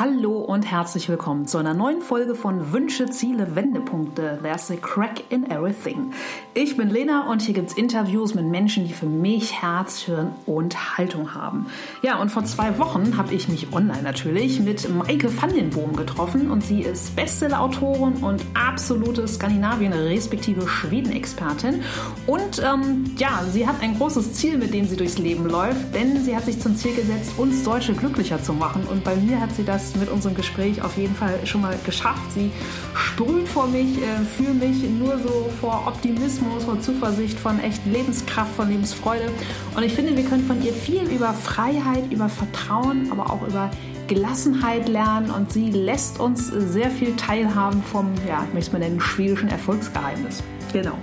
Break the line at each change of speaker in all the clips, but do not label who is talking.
Hallo und herzlich willkommen zu einer neuen Folge von Wünsche, Ziele, Wendepunkte. There's a crack in everything. Ich bin Lena und hier gibt es Interviews mit Menschen, die für mich Herz, Hirn und Haltung haben. Ja, und vor zwei Wochen habe ich mich online natürlich mit Maike van getroffen und sie ist Bestseller-Autorin und absolute Skandinavien- respektive Schweden-Expertin. Und ähm, ja, sie hat ein großes Ziel, mit dem sie durchs Leben läuft, denn sie hat sich zum Ziel gesetzt, uns Deutsche glücklicher zu machen. Und bei mir hat sie das mit unserem Gespräch auf jeden Fall schon mal geschafft. Sie sprüht vor mich, äh, für mich nur so vor Optimismus, vor Zuversicht, von echt Lebenskraft, von Lebensfreude. Und ich finde, wir können von ihr viel über Freiheit, über Vertrauen, aber auch über Gelassenheit lernen und sie lässt uns sehr viel teilhaben vom, ja, ich möchte es mal nennen, schwedischen Erfolgsgeheimnis. Genau.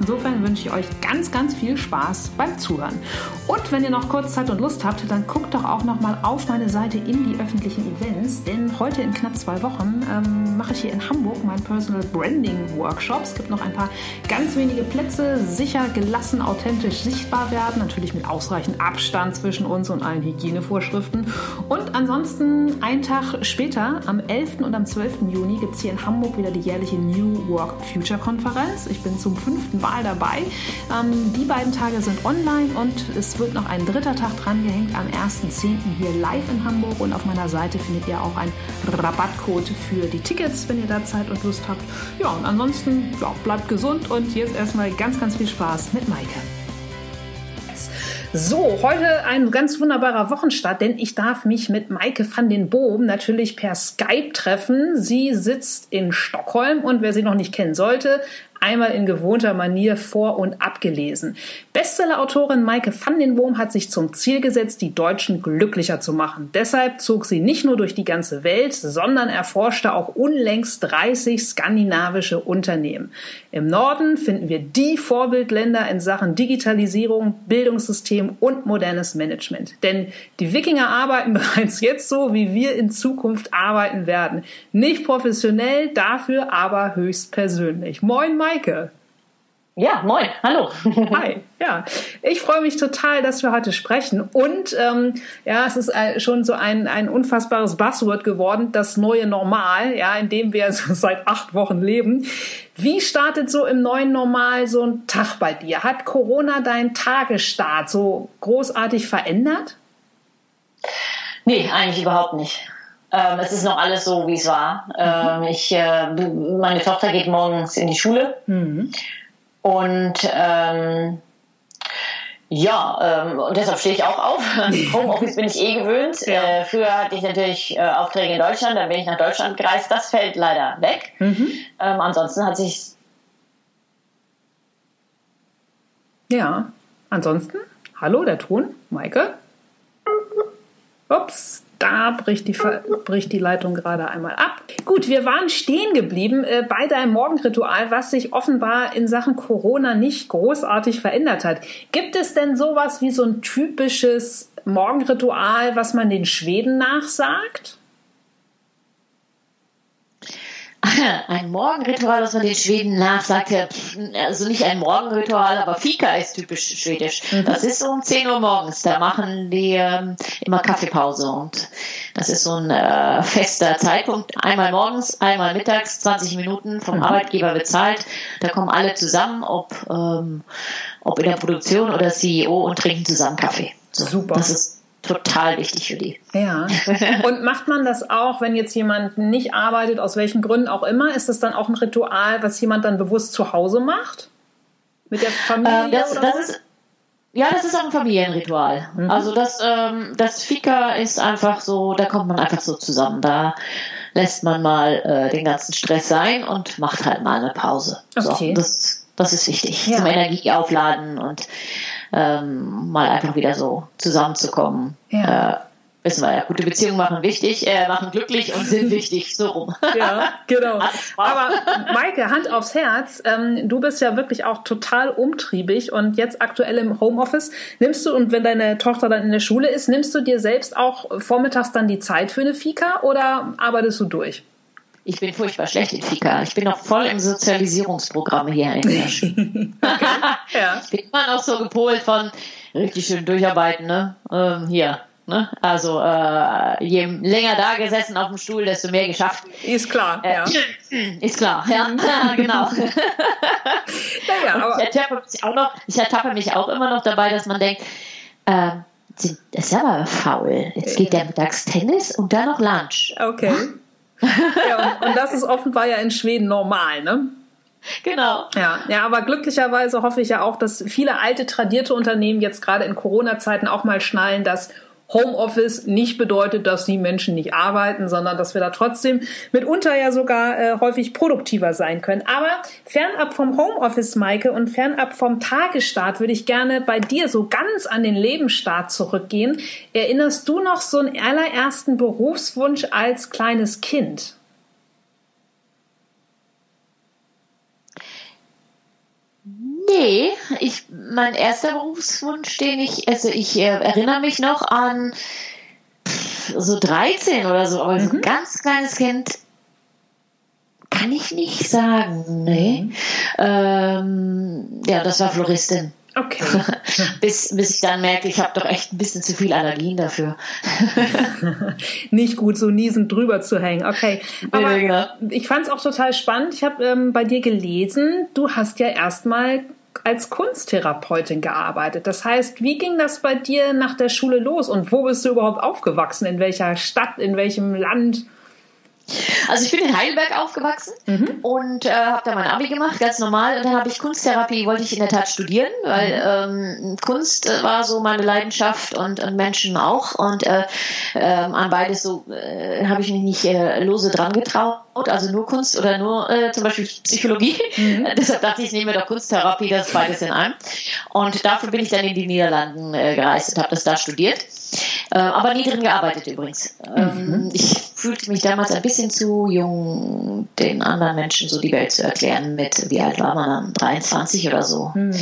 Insofern wünsche ich euch ganz, ganz viel Spaß beim Zuhören. Und wenn ihr noch kurz Zeit und Lust habt, dann guckt doch auch noch mal auf meine Seite in die öffentlichen Events, denn heute in knapp zwei Wochen ähm, mache ich hier in Hamburg meinen Personal Branding Workshop. Es gibt noch ein paar ganz wenige Plätze, sicher, gelassen, authentisch sichtbar werden, natürlich mit ausreichend Abstand zwischen uns und allen Hygienevorschriften. Und ansonsten einen Tag später, am 11. und am 12. Juni, gibt es hier in Hamburg wieder die jährliche New Work Future Konferenz. Ich bin zum fünften Mal Mal dabei. Ähm, die beiden Tage sind online und es wird noch ein dritter Tag dran gehängt am 1.10. hier live in Hamburg und auf meiner Seite findet ihr auch einen Rabattcode für die Tickets, wenn ihr da Zeit und Lust habt. Ja, und ansonsten ja, bleibt gesund und jetzt erstmal ganz, ganz viel Spaß mit Maike. So, heute ein ganz wunderbarer Wochenstart, denn ich darf mich mit Maike van den Boom natürlich per Skype treffen. Sie sitzt in Stockholm und wer sie noch nicht kennen sollte, einmal in gewohnter Manier vor- und abgelesen. Bestsellerautorin Maike van den Boom hat sich zum Ziel gesetzt, die Deutschen glücklicher zu machen. Deshalb zog sie nicht nur durch die ganze Welt, sondern erforschte auch unlängst 30 skandinavische Unternehmen. Im Norden finden wir die Vorbildländer in Sachen Digitalisierung, Bildungssystem und modernes Management. Denn die Wikinger arbeiten bereits jetzt so, wie wir in Zukunft arbeiten werden. Nicht professionell, dafür aber höchst persönlich. Moin, Maike. Maike.
Ja, moin, hallo.
Hi, ja. Ich freue mich total, dass wir heute sprechen. Und ähm, ja, es ist äh, schon so ein, ein unfassbares Buzzword geworden, das neue Normal, ja, in dem wir seit acht Wochen leben. Wie startet so im neuen Normal so ein Tag bei dir? Hat Corona deinen Tagesstart so großartig verändert?
Nee, eigentlich überhaupt nicht. Ähm, es ist noch alles so, wie es war. Ähm, ich, äh, meine Tochter geht morgens in die Schule mhm. und ähm, ja, ähm, und deshalb stehe ich auch auf. Homeoffice bin ich eh gewöhnt. Ja. Äh, früher hatte ich natürlich äh, Aufträge in Deutschland, dann bin ich nach Deutschland gereist. Das fällt leider weg. Mhm. Ähm, ansonsten hat sich
ja, ansonsten, hallo, der Ton, Maike. Ups, da bricht die, bricht die Leitung gerade einmal ab. Gut, wir waren stehen geblieben äh, bei deinem Morgenritual, was sich offenbar in Sachen Corona nicht großartig verändert hat. Gibt es denn sowas wie so ein typisches Morgenritual, was man den Schweden nachsagt?
Ein Morgenritual, was man den Schweden nachsagt, also nicht ein Morgenritual, aber Fika ist typisch schwedisch. Mhm. Das ist um 10 Uhr morgens, da machen die ähm, immer Kaffeepause und das ist so ein äh, fester Zeitpunkt. Einmal morgens, einmal mittags, 20 Minuten vom mhm. Arbeitgeber bezahlt. Da kommen alle zusammen, ob, ähm, ob in der Produktion oder CEO und trinken zusammen Kaffee.
So, Super.
Das ist total wichtig für die.
Ja. Und macht man das auch, wenn jetzt jemand nicht arbeitet, aus welchen Gründen auch immer? Ist das dann auch ein Ritual, was jemand dann bewusst zu Hause macht? Mit der Familie?
Äh, das, das ist, ja, das ist auch ein Familienritual. Mhm. Also das, ähm, das Fika ist einfach so, da kommt man einfach so zusammen. Da lässt man mal äh, den ganzen Stress sein und macht halt mal eine Pause. Okay. So, das, das ist wichtig. Ja. Zum Energie aufladen und ähm, mal einfach wieder so zusammenzukommen. Ja. Äh, wissen wir ja, gute Beziehungen machen wichtig, äh, machen glücklich und sind wichtig, so rum.
Ja, genau. Aber Maike, Hand aufs Herz, ähm, du bist ja wirklich auch total umtriebig und jetzt aktuell im Homeoffice. Nimmst du, und wenn deine Tochter dann in der Schule ist, nimmst du dir selbst auch vormittags dann die Zeit für eine Fika oder arbeitest du durch?
Ich bin furchtbar schlecht in Fika. Ich bin noch voll im Sozialisierungsprogramm hier in Hirsch. ja. Ich bin immer noch so gepolt von richtig schön durcharbeiten, ne? Ähm, hier. Ne? Also äh, je länger da gesessen auf dem Stuhl, desto mehr geschafft.
Ist klar, äh, ja.
Ist klar, ja, genau. naja, aber ich, ertappe mich auch noch, ich ertappe mich auch immer noch dabei, dass man denkt, äh, das ist aber faul. Jetzt geht der mittags Tennis und dann noch Lunch.
Okay. Ja, und, und das ist offenbar ja in Schweden normal, ne?
Genau.
Ja, ja, aber glücklicherweise hoffe ich ja auch, dass viele alte tradierte Unternehmen jetzt gerade in Corona-Zeiten auch mal schnallen, dass Homeoffice nicht bedeutet, dass die Menschen nicht arbeiten, sondern dass wir da trotzdem mitunter ja sogar äh, häufig produktiver sein können. Aber fernab vom Homeoffice, Maike, und fernab vom Tagesstart würde ich gerne bei dir so ganz an den Lebensstart zurückgehen. Erinnerst du noch so einen allerersten Berufswunsch als kleines Kind?
Nee, ich, mein erster Berufswunsch, den ich, also ich äh, erinnere mich noch an pff, so 13 oder so, aber mhm. so ein ganz kleines Kind kann ich nicht sagen, nee. Mhm. Ähm, ja, das war Floristin.
Okay.
bis, bis ich dann merke, ich habe doch echt ein bisschen zu viel Allergien dafür.
Nicht gut, so niesend drüber zu hängen. Okay. Aber ja, genau. ich fand es auch total spannend. Ich habe ähm, bei dir gelesen, du hast ja erstmal als Kunsttherapeutin gearbeitet. Das heißt, wie ging das bei dir nach der Schule los und wo bist du überhaupt aufgewachsen? In welcher Stadt, in welchem Land?
Also ich bin in Heidelberg aufgewachsen mhm. und äh, habe da mein Abi gemacht, ganz normal. Und dann habe ich Kunsttherapie, wollte ich in der Tat studieren, weil mhm. ähm, Kunst äh, war so meine Leidenschaft und, und Menschen auch. Und äh, äh, an beides so äh, habe ich mich nicht äh, lose dran getraut. Also nur Kunst oder nur zum Beispiel Psychologie. Mhm. Deshalb dachte ich, ich nehme doch Kunsttherapie, das beides in einem. Und dafür bin ich dann in die Niederlanden gereist und habe das da studiert. Äh, aber nie drin gearbeitet übrigens. Ähm, mhm. Ich fühlte mich damals ein bisschen zu jung, den anderen Menschen so die Welt zu erklären mit, wie alt war man dann? 23 oder so. Mhm.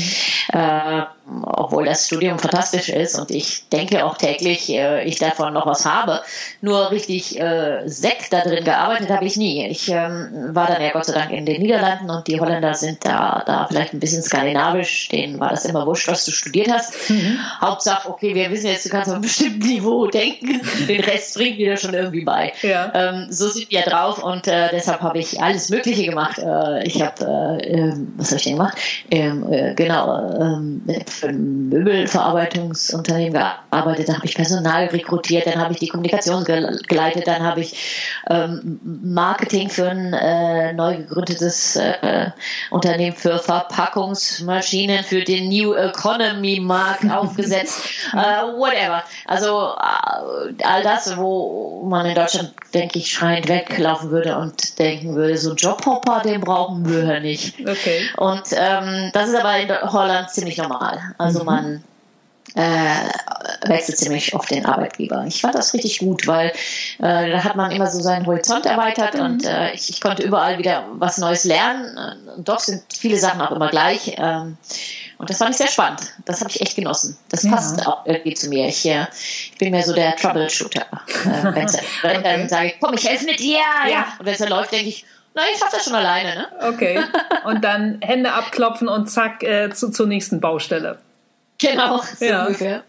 Äh, obwohl das Studium fantastisch ist und ich denke auch täglich, äh, ich davon noch was habe. Nur richtig äh, Sekt da drin gearbeitet habe ich nie. Ich ähm, war dann ja Gott sei Dank in den Niederlanden und die Holländer sind da, da vielleicht ein bisschen skandinavisch. Denen war das immer wurscht, was du studiert hast. Mhm. Hauptsache, okay, wir wissen jetzt, du kannst auf einem bestimmten Niveau denken. Den Rest bringt dir schon irgendwie bei.
Ja.
Ähm, so sind wir drauf und äh, deshalb habe ich alles Mögliche gemacht. Äh, ich habe, äh, ähm, was habe ich denn gemacht? Ähm, äh, genau, ähm, für ein Möbelverarbeitungsunternehmen gearbeitet, da habe ich Personal rekrutiert, dann habe ich die Kommunikation geleitet, dann habe ich ähm, Marketing für ein äh, neu gegründetes äh, Unternehmen für Verpackungsmaschinen für den New Economy Markt aufgesetzt, äh, whatever. Also äh, all das, wo man in Deutschland, denke ich, schreiend weglaufen würde und denken würde, so Jobhopper, den brauchen wir nicht.
Okay.
Und ähm, das ist aber in Holland ziemlich normal. Also mhm. man äh, wechselt ziemlich oft den Arbeitgeber. Ich fand das richtig gut, weil äh, da hat man immer so seinen Horizont erweitert mhm. und äh, ich, ich, konnte überall wieder was Neues lernen. Und doch sind viele Sachen auch immer gleich. Ähm, und das fand ich sehr spannend. Das habe ich echt genossen. Das ja. passt auch irgendwie zu mir. Ich, äh, ich bin mehr so der Troubleshooter. Äh, wenn dann sage ich, komm, ich helfe mit dir. Ja. ja. Und wenn es dann läuft, denke ich, na, ich schaffe das schon alleine, ne?
Okay. Und dann Hände abklopfen und zack, äh, zu, zur nächsten Baustelle.
Genau, so
ja. ungefähr.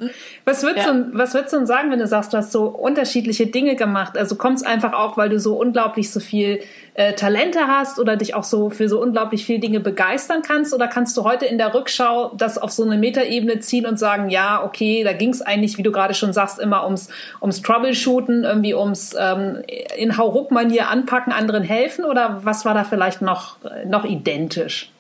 Was würdest, ja. du, was würdest du denn sagen, wenn du sagst, du hast so unterschiedliche Dinge gemacht? Also kommt es einfach auch, weil du so unglaublich so viel äh, Talente hast oder dich auch so für so unglaublich viele Dinge begeistern kannst? Oder kannst du heute in der Rückschau das auf so eine Metaebene ziehen und sagen, ja, okay, da ging es eigentlich, wie du gerade schon sagst, immer ums, ums Troubleshooten, irgendwie ums ähm, in Hauruck-Manier anpacken, anderen helfen? Oder was war da vielleicht noch, noch identisch?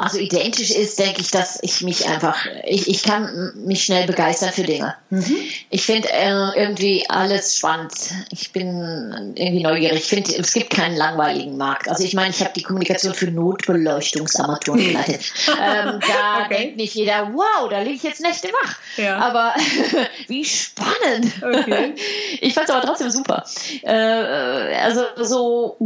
Also identisch ist, denke ich, dass ich mich einfach, ich, ich kann mich schnell begeistern für Dinge. Mhm. Ich finde äh, irgendwie alles spannend. Ich bin irgendwie neugierig. Ich finde, es gibt keinen langweiligen Markt. Also ich meine, ich habe die Kommunikation für Notbeleuchtungsarmaturen geleitet. ähm, da okay. denkt nicht jeder, wow, da liege ich jetzt Nächte wach. Ja. Aber wie spannend. Okay. Ich fand es aber trotzdem super. Äh, also so,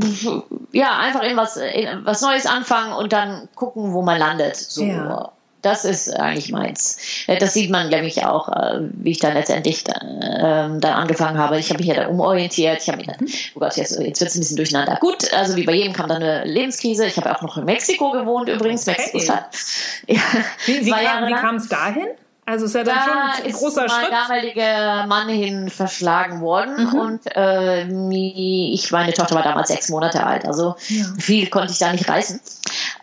ja, einfach irgendwas was Neues anfangen und dann gucken, wo man landet. So. Ja. das ist eigentlich meins. Äh, das sieht man, glaube ich, auch, äh, wie ich dann letztendlich dann, ähm, dann angefangen habe. Ich habe mich ja dann umorientiert. Ich habe mich dann, mhm. oh Gott, jetzt, jetzt wird es ein bisschen durcheinander. Gut, also wie bei jedem kam dann eine Lebenskrise. Ich habe auch noch in Mexiko gewohnt übrigens. Okay. Mexiko-Stadt.
Ja. Wie, wie kam es dahin? Also ist ja dann da schon ein großer
ist
Schritt.
mein damaliger Mann hin verschlagen worden mhm. und äh, ich, meine Tochter war damals sechs Monate alt, also ja. viel konnte ich da nicht reißen.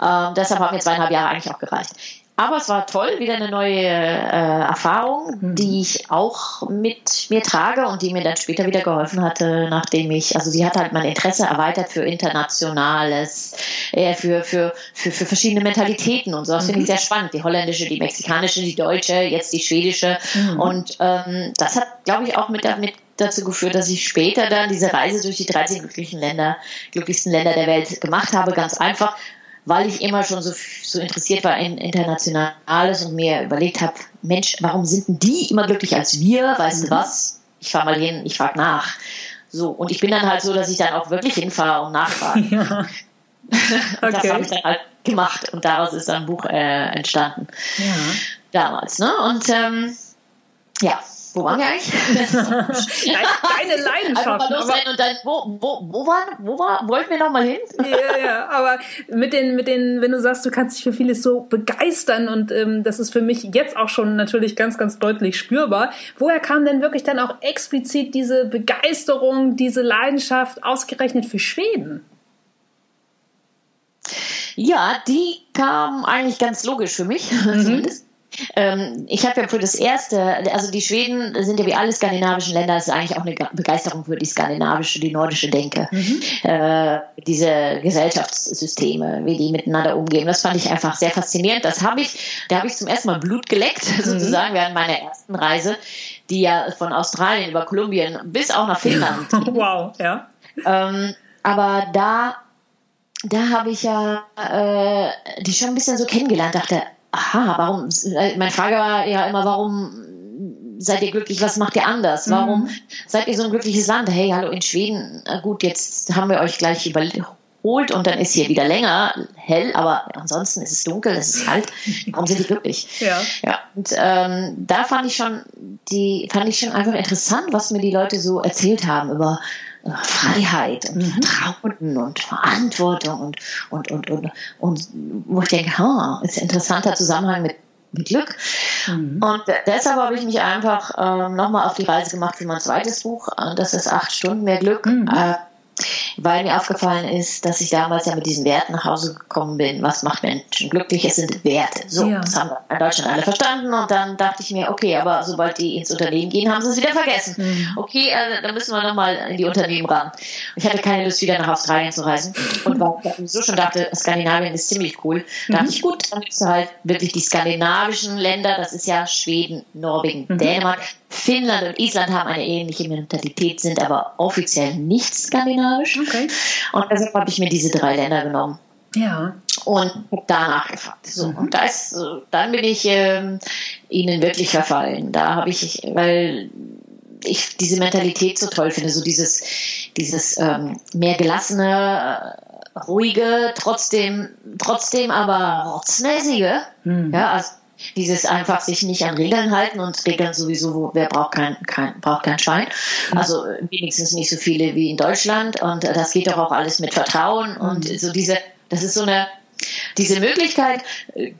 Ähm, deshalb haben mir zweieinhalb Jahre eigentlich auch gereicht. Aber es war toll, wieder eine neue äh, Erfahrung, mhm. die ich auch mit mir trage und die mir dann später wieder geholfen hatte, nachdem ich, also sie hat halt mein Interesse erweitert für internationales, äh, für, für, für, für verschiedene Mentalitäten und so. Das mhm. finde ich mhm. sehr spannend. Die holländische, die mexikanische, die deutsche, jetzt die schwedische. Mhm. Und ähm, das hat, glaube ich, auch mit, mit dazu geführt, dass ich später dann diese Reise durch die 13 glücklichen Länder, glücklichsten Länder der Welt gemacht habe. Ganz einfach, weil ich immer schon so, so interessiert war in Internationales und mir überlegt habe, Mensch, warum sind denn die immer glücklich als wir? Weißt mhm. du was? Ich fahre mal hin, ich frage nach. So, und ich bin dann halt so, dass ich dann auch wirklich hinfahre und nachfrage. Ja. Okay. das habe ich dann halt gemacht und daraus ist dann ein Buch äh, entstanden. Ja. Damals, ne? Und ähm, ja, wo waren wir eigentlich?
Deine Leidenschaft.
Aber, und dann, wo, wo, wo, waren, wo war, wollten wir noch mal hin?
ja, ja, aber mit den, mit den, wenn du sagst, du kannst dich für vieles so begeistern und ähm, das ist für mich jetzt auch schon natürlich ganz, ganz deutlich spürbar. Woher kam denn wirklich dann auch explizit diese Begeisterung, diese Leidenschaft ausgerechnet für Schweden?
Ja, die kam eigentlich ganz logisch für mich. Mhm. Ähm, ich habe ja für das erste, also die Schweden sind ja wie alle skandinavischen Länder, das ist eigentlich auch eine Begeisterung für die skandinavische, die nordische Denke. Mhm. Äh, diese Gesellschaftssysteme, wie die miteinander umgehen. Das fand ich einfach sehr faszinierend. Das habe ich, da habe ich zum ersten Mal Blut geleckt, mhm. sozusagen, während meiner ersten Reise, die ja von Australien über Kolumbien bis auch nach Finnland.
wow, ja.
Ähm, aber da da habe ich ja äh, die schon ein bisschen so kennengelernt, dachte, aha, warum, meine Frage war ja immer, warum seid ihr glücklich, was macht ihr anders? Warum mhm. seid ihr so ein glückliches Land? Hey, hallo in Schweden, gut, jetzt haben wir euch gleich überholt und dann ist hier wieder länger hell, aber ansonsten ist es dunkel, es ist kalt. Warum sind die glücklich? Ja. ja und ähm, da fand ich schon die, fand ich schon einfach interessant, was mir die Leute so erzählt haben über Freiheit und mhm. Vertrauen und Verantwortung und, und, und, und, und wo ich denke, ha, ist ein interessanter Zusammenhang mit, mit Glück. Mhm. Und deshalb habe ich mich einfach ähm, nochmal auf die Reise gemacht für mein zweites Buch. Das ist acht Stunden mehr Glück. Mhm. Äh, weil mir aufgefallen ist, dass ich damals ja mit diesen Werten nach Hause gekommen bin. Was macht Menschen glücklich? Es sind Werte. So, ja. das haben wir in Deutschland alle verstanden. Und dann dachte ich mir, okay, aber sobald die ins Unternehmen gehen, haben sie es wieder vergessen. Mhm. Okay, also, dann müssen wir nochmal in die Unternehmen ran. Ich hatte keine Lust, wieder nach Australien zu reisen. Und weil ich so schon dachte, Skandinavien ist ziemlich cool, mhm. dachte ich, gut, dann müssen halt wirklich die skandinavischen Länder, das ist ja Schweden, Norwegen, mhm. Dänemark, Finnland und Island haben eine ähnliche Mentalität, sind aber offiziell nicht skandinavisch. Okay. Und deshalb habe ich mir diese drei Länder genommen. Ja. Und danach gefragt. So, mhm. Und das, dann bin ich ähm, ihnen wirklich verfallen. Da habe ich, weil ich diese Mentalität so toll finde, so dieses, dieses ähm, mehr gelassene, ruhige, trotzdem, trotzdem aber rotzmäßige. Mhm. Ja, also dieses einfach sich nicht an Regeln halten und Regeln sowieso, wer braucht kein, kein, braucht kein Schein. Also wenigstens nicht so viele wie in Deutschland und das geht doch auch alles mit Vertrauen und mhm. so diese, das ist so eine, diese Möglichkeit,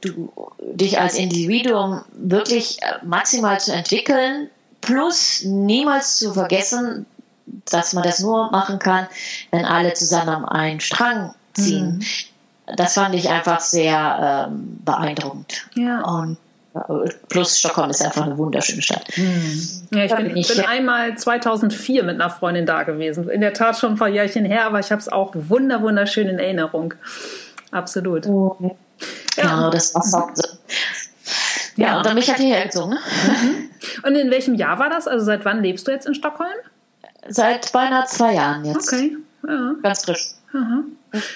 du, dich als Individuum wirklich maximal zu entwickeln, plus niemals zu vergessen, dass man das nur machen kann, wenn alle zusammen einen Strang ziehen. Mhm das fand ich einfach sehr ähm, beeindruckend. Ja. Und äh, Plus Stockholm ist einfach eine wunderschöne Stadt. Hm.
Ja, ich bin, ich bin einmal 2004 mit einer Freundin da gewesen. In der Tat schon ein paar Jährchen her, aber ich habe es auch wunder wunderschön in Erinnerung. Absolut.
Oh. Ja. ja, das war so. Ja, ja, und dann bin ich halt hierher gezogen. Ne?
Mhm. Und in welchem Jahr war das? Also seit wann lebst du jetzt in Stockholm?
Seit beinahe zwei Jahren jetzt.
Okay. Ja.
Ganz frisch.
Aha.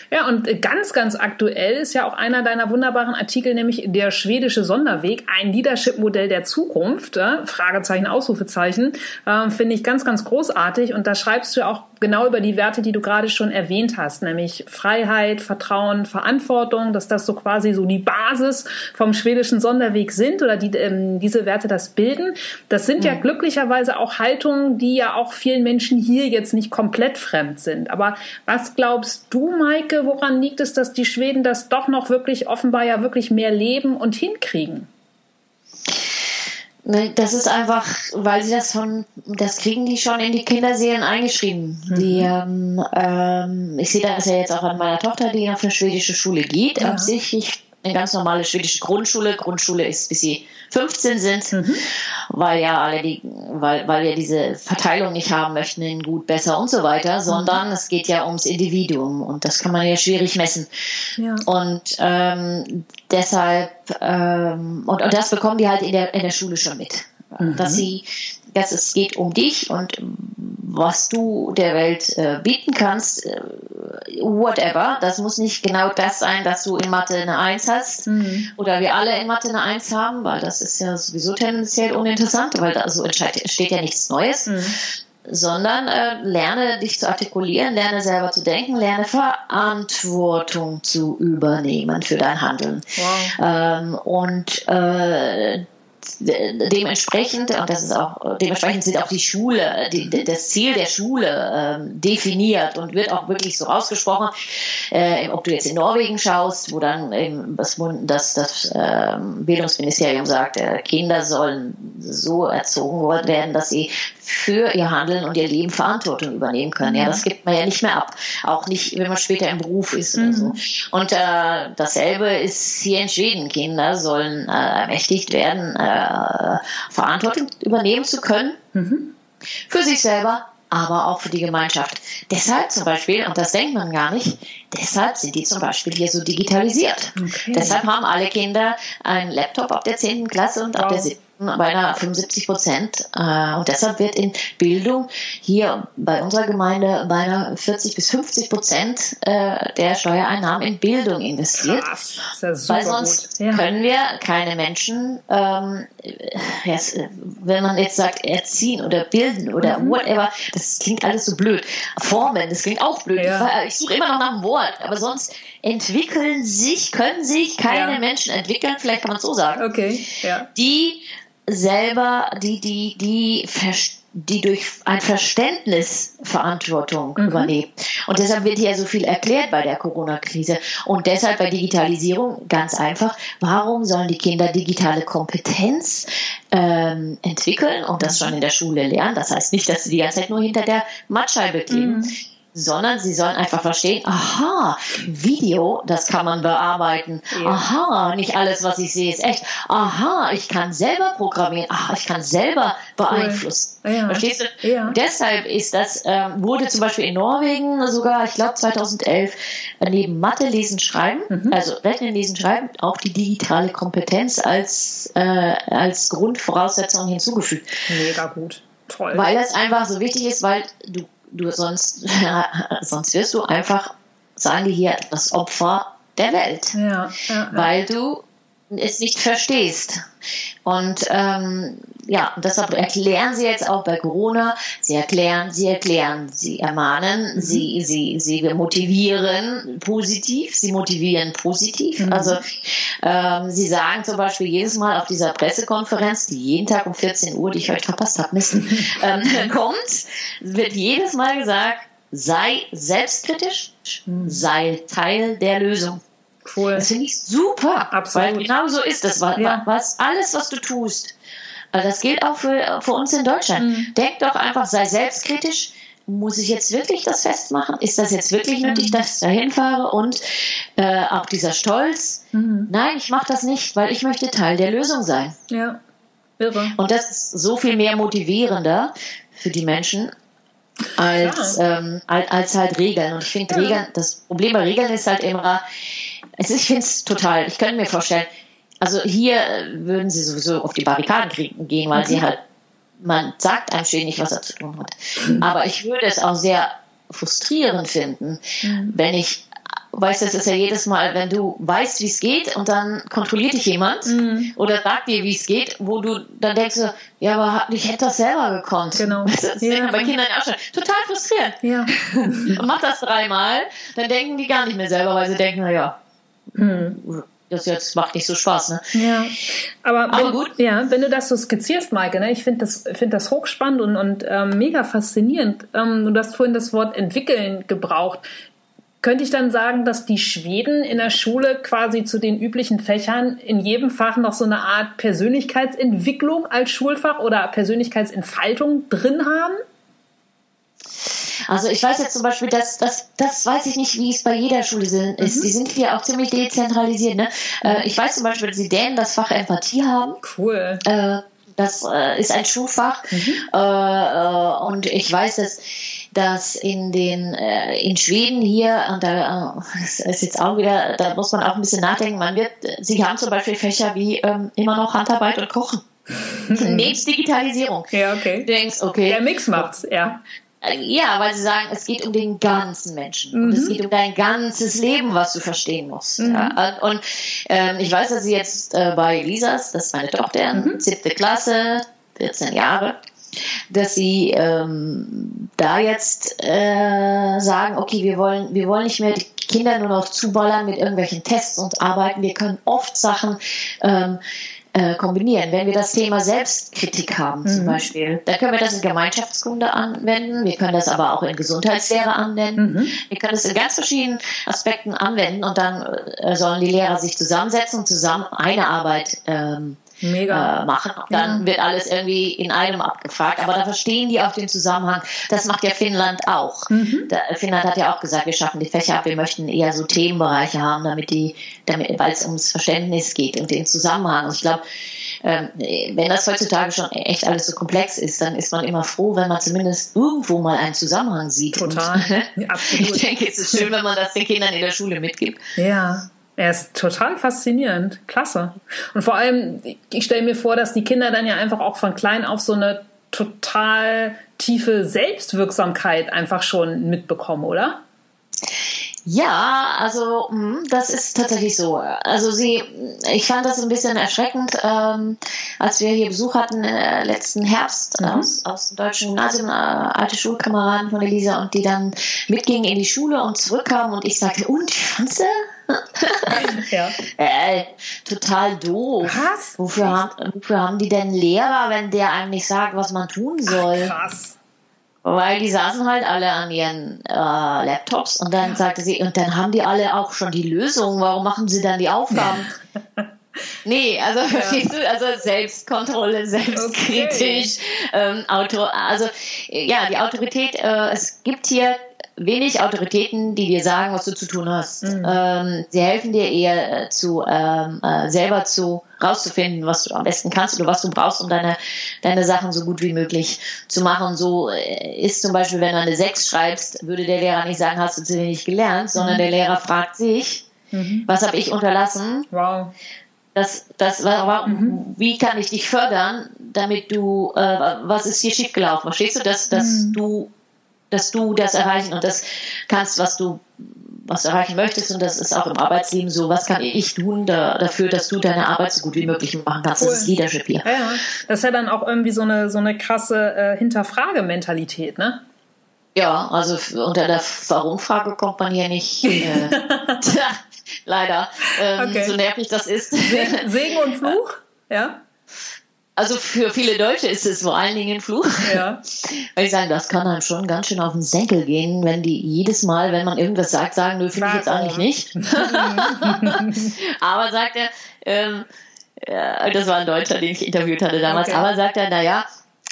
Ja, und ganz, ganz aktuell ist ja auch einer deiner wunderbaren Artikel, nämlich der schwedische Sonderweg, ein Leadership-Modell der Zukunft, äh, Fragezeichen, Ausrufezeichen, äh, finde ich ganz, ganz großartig. Und da schreibst du auch genau über die Werte, die du gerade schon erwähnt hast, nämlich Freiheit, Vertrauen, Verantwortung, dass das so quasi so die Basis vom schwedischen Sonderweg sind oder die, ähm, diese Werte das bilden. Das sind mhm. ja glücklicherweise auch Haltungen, die ja auch vielen Menschen hier jetzt nicht komplett fremd sind. Aber was glaubst du, Maike, woran liegt es, dass die Schweden das doch noch wirklich offenbar ja wirklich mehr leben und hinkriegen?
Ne, das ist einfach, weil sie das von, das kriegen die schon in die Kinderseelen eingeschrieben. Mhm. Die, ähm, ähm, ich sehe das ja jetzt auch an meiner Tochter, die auf eine schwedische Schule geht, ja. absichtlich eine ganz normale schwedische Grundschule. Grundschule ist, bis sie 15 sind, mhm. weil ja alle die, weil, weil wir diese Verteilung nicht haben möchten in gut, besser und so weiter, sondern mhm. es geht ja ums Individuum und das kann man ja schwierig messen. Ja. Und ähm, deshalb, ähm, und, und das bekommen die halt in der, in der Schule schon mit. Mhm. Dass sie dass es geht um dich und was du der Welt äh, bieten kannst, äh, whatever. Das muss nicht genau das sein, dass du in Mathe eine Eins hast mhm. oder wir alle in Mathe eine Eins haben, weil das ist ja sowieso tendenziell uninteressant, weil da so entsteht ja nichts Neues. Mhm sondern äh, lerne dich zu artikulieren, lerne selber zu denken, lerne Verantwortung zu übernehmen für dein Handeln. Wow. Ähm, und äh, dementsprechend, und das ist auch, dementsprechend sind auch die Schule, die, das Ziel der Schule ähm, definiert und wird auch wirklich so ausgesprochen. Äh, ob du jetzt in Norwegen schaust, wo dann eben das, das, das äh, Bildungsministerium sagt, äh, Kinder sollen so erzogen werden, dass sie für ihr Handeln und ihr Leben Verantwortung übernehmen können. Ja, mhm. das gibt man ja nicht mehr ab. Auch nicht, wenn man später im Beruf ist oder so. Mhm. Und äh, dasselbe ist hier in Schweden. Kinder sollen äh, ermächtigt werden, äh, Verantwortung übernehmen zu können. Mhm. Für sich selber, aber auch für die Gemeinschaft. Deshalb zum Beispiel, und das denkt man gar nicht, deshalb sind die zum Beispiel hier so digitalisiert. Okay. Deshalb haben alle Kinder einen Laptop ab der 10. Klasse und ab wow. der 7 beinahe 75 Prozent. Äh, und deshalb wird in Bildung hier bei unserer Gemeinde beinahe 40 bis 50 Prozent äh, der Steuereinnahmen in Bildung investiert. Krass, ja weil sonst ja. können wir keine Menschen, ähm, wenn man jetzt sagt, erziehen oder bilden oder mhm. whatever, das klingt alles so blöd. Formen, das klingt auch blöd. Ja. Ich suche immer noch nach einem Wort, aber sonst entwickeln sich, können sich keine Menschen entwickeln, vielleicht kann man es so sagen, okay. die selber, die, die, die, die durch ein Verständnis Verantwortung mhm. übernehmen. Und deshalb wird hier so viel erklärt bei der Corona-Krise. Und deshalb bei Digitalisierung ganz einfach, warum sollen die Kinder digitale Kompetenz ähm, entwickeln und das schon in der Schule lernen? Das heißt nicht, dass sie die ganze Zeit nur hinter der Mattscheibe kleben. Mhm sondern sie sollen einfach verstehen, aha, Video, das kann man bearbeiten. Ja. Aha, nicht alles, was ich sehe, ist echt. Aha, ich kann selber programmieren. Aha, ich kann selber beeinflussen. Cool. Ja. Verstehst du? Ja. Deshalb ist das, ähm, wurde zum Beispiel in Norwegen sogar, ich glaube 2011, neben Mathe, Lesen, Schreiben, mhm. also Rechnen, Lesen, Schreiben, auch die digitale Kompetenz als, äh, als Grundvoraussetzung hinzugefügt.
Mega gut. Toll.
Weil das einfach so wichtig ist, weil du du sonst, sonst wirst du einfach, sagen die hier, das Opfer der Welt. Ja, ja, ja. Weil du es nicht verstehst. Und ähm, ja, deshalb erklären sie jetzt auch bei Corona, sie erklären, sie erklären, sie ermahnen, mhm. sie, sie, sie motivieren positiv, sie motivieren positiv. Mhm. Also ähm, sie sagen zum Beispiel jedes Mal auf dieser Pressekonferenz, die jeden Tag um 14 Uhr, die ich heute verpasst habe, ähm, kommt, wird jedes Mal gesagt, sei selbstkritisch, mhm. sei Teil der Lösung. Cool. Das finde ich super. Absolut. Weil genau so ist das. Was, ja. was, alles, was du tust. Also das gilt auch für, für uns in Deutschland. Mhm. Denk doch einfach, sei selbstkritisch. Muss ich jetzt wirklich das festmachen? Ist das jetzt wirklich nötig, dass ich dahin fahre? Und äh, auch dieser Stolz. Mhm. Nein, ich mache das nicht, weil ich möchte Teil der Lösung sein. Ja. Irre. Und das ist so viel mehr motivierender für die Menschen, als, ähm, als, als, halt Regeln. Und ich finde, ja. Regeln, das Problem bei Regeln ist halt immer, also ich finde es total, ich könnte mir vorstellen, also hier würden sie sowieso auf die Barrikaden gehen, weil mhm. sie halt, man sagt einem ständig, was er zu tun hat. Aber ich würde es auch sehr frustrierend finden, mhm. wenn ich weißt du, es ist ja jedes Mal, wenn du weißt, wie es geht und dann kontrolliert dich jemand mhm. oder sagt dir, wie es geht, wo du dann denkst, ja, aber ich hätte das selber gekonnt.
Genau.
Das ist ja. bei Kindern auch schon total frustrierend.
Ja.
und mach das dreimal, dann denken die gar nicht mehr selber, weil sie denken, na mhm das jetzt macht nicht so Spaß, ne?
Ja, aber, aber wenn, gut. Ja, wenn du das so skizzierst, Maike, ne, ich finde das, find das hochspannend und, und ähm, mega faszinierend. Ähm, du hast vorhin das Wort entwickeln gebraucht. Könnte ich dann sagen, dass die Schweden in der Schule quasi zu den üblichen Fächern in jedem Fach noch so eine Art Persönlichkeitsentwicklung als Schulfach oder Persönlichkeitsentfaltung drin haben?
Also ich weiß jetzt zum Beispiel, dass das, das weiß ich nicht, wie es bei jeder Schule ist. Mhm. Die sind hier auch ziemlich dezentralisiert. Ne? Äh, ich weiß zum Beispiel, dass die Dänen das Fach Empathie haben.
Cool.
Äh, das äh, ist ein Schulfach. Mhm. und ich weiß, dass dass in den in Schweden hier und da das ist jetzt auch wieder da muss man auch ein bisschen nachdenken man wird sie haben zum Beispiel Fächer wie ähm, immer noch Handarbeit und Kochen nebst Digitalisierung
ja okay
du denkst okay
der Mix macht's ja
ja, weil sie sagen, es geht um den ganzen Menschen. Mhm. Und es geht um dein ganzes Leben, was du verstehen musst. Mhm. Ja, und ähm, ich weiß, dass sie jetzt äh, bei Lisas, das ist meine Tochter, mhm. siebte Klasse, 14 Jahre, dass sie ähm, da jetzt äh, sagen, okay, wir wollen, wir wollen nicht mehr die Kinder nur noch zuballern mit irgendwelchen Tests und arbeiten. Wir können oft Sachen ähm, äh, kombinieren. Wenn wir das Thema Selbstkritik haben mhm. zum Beispiel, dann können wir das in Gemeinschaftskunde anwenden, wir können das aber auch in Gesundheitslehre anwenden, mhm. wir können es in ganz verschiedenen Aspekten anwenden und dann äh, sollen die Lehrer sich zusammensetzen und zusammen eine Arbeit ähm, Mega. Äh, machen. Dann ja. wird alles irgendwie in einem abgefragt. Aber da verstehen die auch den Zusammenhang. Das macht ja Finnland auch. Mhm. Da, Finnland hat ja auch gesagt, wir schaffen die Fächer ab, wir möchten eher so Themenbereiche haben, damit die, damit, weil es ums Verständnis geht und den Zusammenhang. Und ich glaube, ähm, wenn das heutzutage schon echt alles so komplex ist, dann ist man immer froh, wenn man zumindest irgendwo mal einen Zusammenhang sieht.
Total.
Und, Absolut. Ich denke, es ist schön, wenn man das den Kindern in der Schule mitgibt.
Ja. Er ist total faszinierend. Klasse. Und vor allem, ich stelle mir vor, dass die Kinder dann ja einfach auch von klein auf so eine total tiefe Selbstwirksamkeit einfach schon mitbekommen, oder?
Ja, also hm, das ist tatsächlich so. Also sie, ich fand das ein bisschen erschreckend, ähm, als wir hier Besuch hatten äh, letzten Herbst mhm. aus, aus dem deutschen Gymnasium, äh, alte Schulkameraden von Elisa und die dann mitgingen in die Schule und zurückkamen und ich sagte, und wie fandst? ja. Äh, total doof.
Was?
Wofür haben, wofür haben die denn Lehrer, wenn der eigentlich sagt, was man tun soll?
Ach, krass.
Weil die saßen halt alle an ihren äh, Laptops und dann sagte sie, und dann haben die alle auch schon die Lösung, warum machen sie dann die Aufgaben? Nee, also ja. verstehst du, also Selbstkontrolle, selbstkritisch, okay. ähm, Auto, also ja, die Autorität, äh, es gibt hier wenig Autoritäten, die dir sagen, was du zu tun hast. Mhm. Ähm, sie helfen dir eher äh, zu ähm, äh, selber zu rauszufinden, was du am besten kannst oder was du brauchst, um deine deine Sachen so gut wie möglich zu machen. So äh, ist zum Beispiel, wenn du eine 6 schreibst, würde der Lehrer nicht sagen, hast du zu wenig gelernt, sondern mhm. der Lehrer fragt sich, mhm. was habe ich unterlassen?
Wow.
Das, das, warum, mhm. wie kann ich dich fördern, damit du, äh, was ist hier schiefgelaufen? Verstehst du, dass, dass mhm. du dass du das erreichen und das kannst, was du was du erreichen möchtest und das ist auch im Arbeitsleben so, was kann ich tun da, dafür, dass du deine Arbeit so gut wie möglich machen kannst. Cool. Das ist Leadership hier.
Ja, ja. Das ist ja dann auch irgendwie so eine, so eine krasse äh, Hinterfragementalität, ne?
Ja, also unter der Warum-Frage kommt man hier nicht. Äh, leider. Ähm, okay. So nervig das ist.
Segen und Fluch? Ja.
Also für viele Deutsche ist es vor allen Dingen ein Fluch.
Ja.
Weil ich sage, das kann einem schon ganz schön auf den Senkel gehen, wenn die jedes Mal, wenn man irgendwas sagt, sagen, nö, finde ich jetzt eigentlich nicht. aber sagt er, ähm, äh, das war ein Deutscher, den ich interviewt hatte damals, okay. aber sagt er, naja,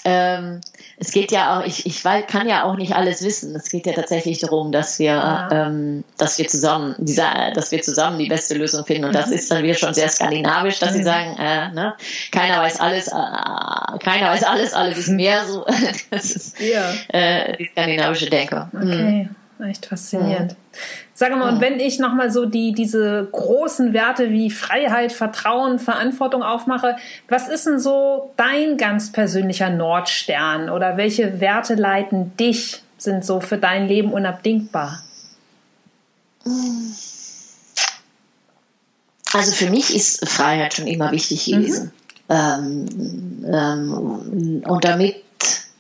ähm, es geht ja auch, ich, ich kann ja auch nicht alles wissen. Es geht ja tatsächlich darum, dass wir, ja. ähm, dass wir zusammen, diese, dass wir zusammen die beste Lösung finden. Und das mhm. ist dann wieder schon sehr skandinavisch, dass mhm. sie sagen, äh, ne, keiner weiß alles, äh, keiner weiß alles, alle wissen mehr. So, das ist ja. äh, die skandinavische Denke.
Okay. Mhm. Echt faszinierend. Sag mal, und wenn ich nochmal so die, diese großen Werte wie Freiheit, Vertrauen, Verantwortung aufmache, was ist denn so dein ganz persönlicher Nordstern oder welche Werte leiten dich, sind so für dein Leben unabdingbar?
Also für mich ist Freiheit schon immer wichtig gewesen. Mhm. Ähm, ähm, und damit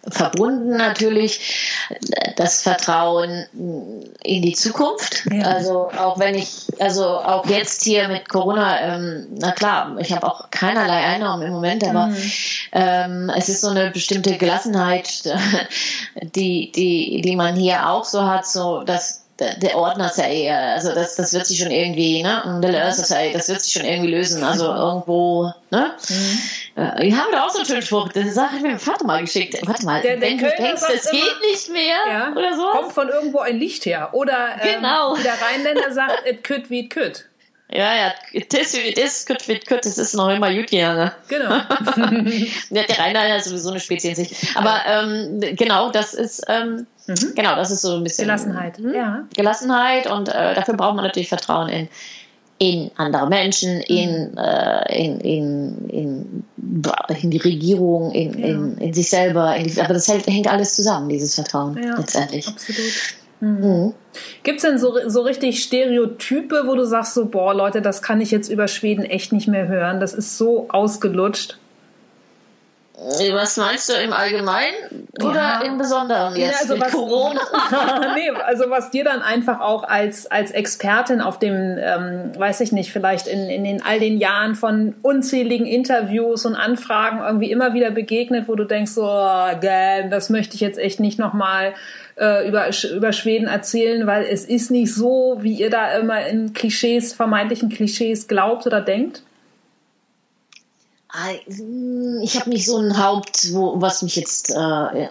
verbunden natürlich das Vertrauen in die Zukunft. Ja. Also auch wenn ich, also auch jetzt hier mit Corona, ähm, na klar, ich habe auch keinerlei Einnahmen im Moment, aber mhm. ähm, es ist so eine bestimmte Gelassenheit, die, die, die man hier auch so hat, so dass der Ordner sei, also das, das wird sich schon irgendwie, ne? Das wird sich schon irgendwie lösen. Also irgendwo, ne? Mhm. Äh, ich habe da auch so einen schönen Spruch, das ich mir Vater mal geschickt. Warte mal, der, der wenn Kölner du denkst, es geht nicht mehr ja, oder so.
Kommt von irgendwo ein Licht her. Oder ähm, genau. der Rheinländer sagt, it could wie it could.
Ja, ja, das wie das, gut wie gut, das ist noch immer gut gegangen. Genau. der Rheinländer ist sowieso eine Spezies in sich. Aber ähm, genau, das ist, ähm, mhm. genau, das ist so ein bisschen.
Gelassenheit,
mhm.
ja.
Gelassenheit und äh, dafür braucht man natürlich Vertrauen in, in andere Menschen, in, mhm. äh, in, in, in, in, die Regierung, in, ja. in, in sich selber. In die, aber das hält, hängt alles zusammen, dieses Vertrauen ja, letztendlich. Absolut.
Mhm. Gibt es denn so, so richtig Stereotype, wo du sagst, so, boah, Leute, das kann ich jetzt über Schweden echt nicht mehr hören, das ist so ausgelutscht?
Was meinst du im Allgemeinen oder ja. im Besonderen jetzt ja, also mit was, Corona?
nee, also was dir dann einfach auch als, als Expertin auf dem, ähm, weiß ich nicht, vielleicht in, in den, all den Jahren von unzähligen Interviews und Anfragen irgendwie immer wieder begegnet, wo du denkst, so, oh, das möchte ich jetzt echt nicht nochmal äh, über, über Schweden erzählen, weil es ist nicht so, wie ihr da immer in Klischees, vermeintlichen Klischees glaubt oder denkt?
Ich habe nicht so ein Haupt, wo, was mich jetzt, äh,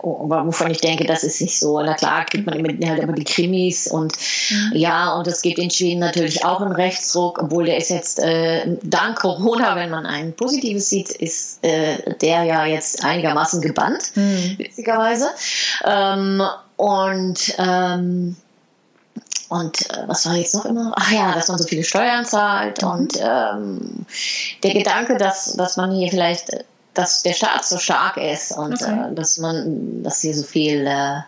wovon ich denke, das ist nicht so. Na klar, kriegt man immer, halt immer die Krimis und mhm. ja, und es gibt in Schweden natürlich auch einen Rechtsruck, obwohl der ist jetzt äh, dank Corona, wenn man ein positives sieht, ist äh, der ja jetzt einigermaßen gebannt, mhm. witzigerweise. Ähm, und ähm, und äh, was war jetzt noch immer? Ach ja, dass man so viele Steuern zahlt mhm. und ähm, der Gedanke, dass, dass man hier vielleicht, dass der Staat so stark ist und okay. äh, dass man, dass hier so viel, äh,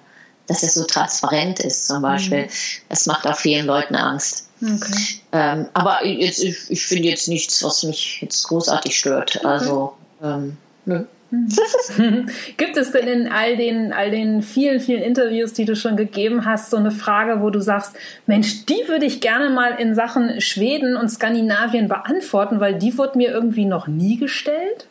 dass es so transparent ist zum Beispiel, mhm. das macht auch vielen Leuten Angst. Okay. Ähm, aber jetzt, ich, ich finde jetzt nichts, was mich jetzt großartig stört. Okay. Also, ähm, nö.
Gibt es denn in all den, all den vielen, vielen Interviews, die du schon gegeben hast, so eine Frage, wo du sagst, Mensch, die würde ich gerne mal in Sachen Schweden und Skandinavien beantworten, weil die wurde mir irgendwie noch nie gestellt?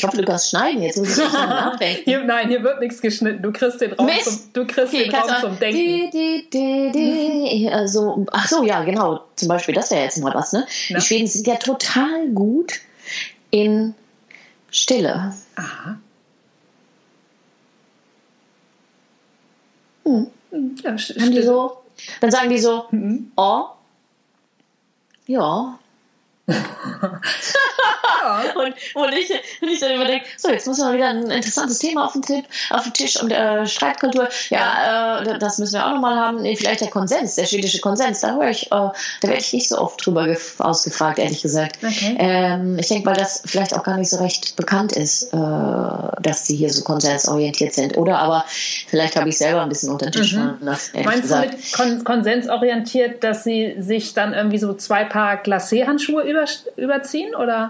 Ich hoffe, du kannst schneiden. Jetzt muss ich nachdenken.
Hier, nein, hier wird nichts geschnitten. Du kriegst den Raum, zum, du kriegst okay, den Raum zum Denken. Die, die,
die, also, ach so, ja, genau. Zum Beispiel, das wäre jetzt mal was. Ne? Die Schweden sind ja total gut in Stille. Aha. Hm. Ja, Haben die so, dann sagen die so, mhm. oh, ja, und, und, ich, und ich dann immer denke, so, jetzt muss man wieder ein interessantes Thema auf den, Tipp, auf den Tisch und äh, Streitkultur. Ja, äh, das müssen wir auch nochmal haben. Nee, vielleicht der Konsens, der schwedische Konsens. Da höre ich, äh, da werde ich nicht so oft drüber ausgefragt, ehrlich gesagt. Okay. Ähm, ich denke, weil das vielleicht auch gar nicht so recht bekannt ist, äh, dass die hier so konsensorientiert sind. Oder aber vielleicht habe ich selber ein bisschen unter den Tisch mhm.
Meinst gesagt. du mit Kon konsensorientiert, dass sie sich dann irgendwie so zwei Paar Glacé-Handschuhe über, überziehen? Oder?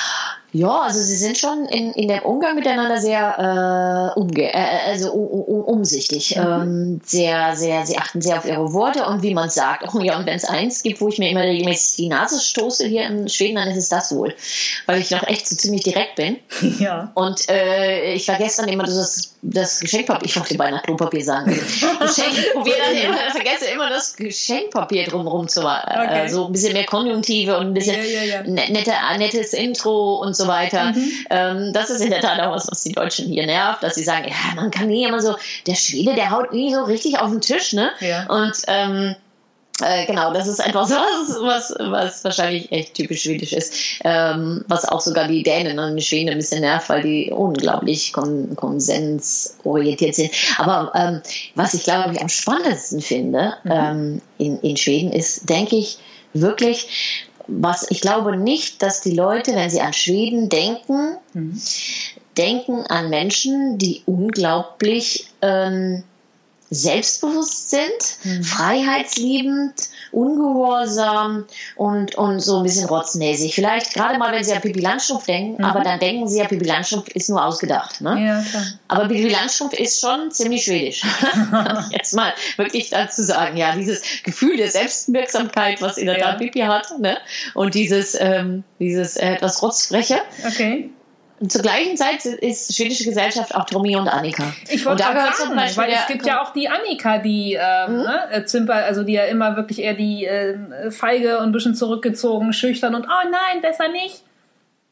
Ja, also sie sind schon in, in dem Umgang miteinander sehr äh, umge äh, also um, umsichtig. Mhm. Ähm, sehr, sehr, sie achten sehr auf ihre Worte und wie man sagt. Oh ja, und wenn es eins gibt, wo ich mir immer regelmäßig die Nase stoße hier in Schweden, dann ist es das wohl. Weil ich noch echt so ziemlich direkt bin. Ja. Und äh, ich vergesse dann immer das, das Geschenkpapier, ich wollte beinahe Klopapier sagen. Geschenkpapier, dann immer, vergesse immer das Geschenkpapier drumherum zu machen. Äh, okay. so ein bisschen mehr Konjunktive und ein bisschen ja, ja, nette, nettes Intro und so so weiter. Mhm. Ähm, das ist in der Tat auch was, was die Deutschen hier nervt, dass sie sagen, ja, man kann nie immer so, der Schwede, der haut nie so richtig auf den Tisch, ne? Ja. Und ähm, äh, genau, das ist etwas, was, was, was wahrscheinlich echt typisch schwedisch ist, ähm, was auch sogar die Dänen und die Schweden ein bisschen nervt, weil die unglaublich kon konsensorientiert sind. Aber ähm, was ich glaube ich am spannendsten finde mhm. ähm, in, in Schweden ist, denke ich, wirklich was ich glaube nicht, dass die Leute, wenn sie an Schweden denken, mhm. denken an Menschen, die unglaublich ähm, selbstbewusst sind, mhm. freiheitsliebend, ungehorsam und, und so ein bisschen rotznäsig. Vielleicht gerade mal, wenn sie an Pippi Landstrumpf denken, mhm. aber dann denken sie ja, Pippi Landstrumpf ist nur ausgedacht. Ne? Ja, klar. Aber Pippi Landstrumpf ist schon ziemlich schwedisch. Jetzt mal wirklich dazu sagen, ja, dieses Gefühl der Selbstwirksamkeit, was in der Tat ja. Pippi hat, ne? und dieses, ähm, dieses äh, etwas Rotzfreche.
Okay
zur gleichen Zeit ist schwedische Gesellschaft auch Tommy und Annika.
Ich wollte gerade sagen, weil es gibt ja auch die Annika, die ähm, mhm. ne, äh, Zimper, also die ja immer wirklich eher die äh, feige und ein bisschen zurückgezogen, schüchtern und oh nein, besser nicht.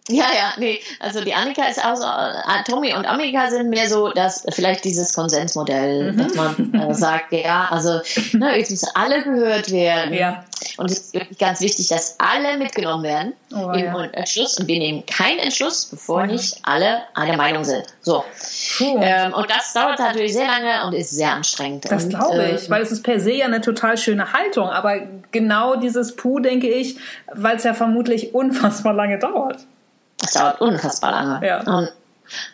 Ja, ja, nee. Also die Annika ist auch so, äh, Tommy und Annika sind mehr so, dass vielleicht dieses Konsensmodell, mhm. dass man äh, sagt, ja, also ne, jetzt müssen alle gehört werden. Ja. Und es ist wirklich ganz wichtig, dass alle mitgenommen werden oh, im ja. Entschluss. Und wir nehmen keinen Entschluss, bevor mhm. nicht alle einer Meinung sind. So. Ähm, und das dauert natürlich sehr lange und ist sehr anstrengend.
Das glaube ich, äh, weil es ist per se ja eine total schöne Haltung. Aber genau dieses Puh, denke ich, weil es ja vermutlich unfassbar lange dauert.
Das dauert unfassbar lange. Ja. Und,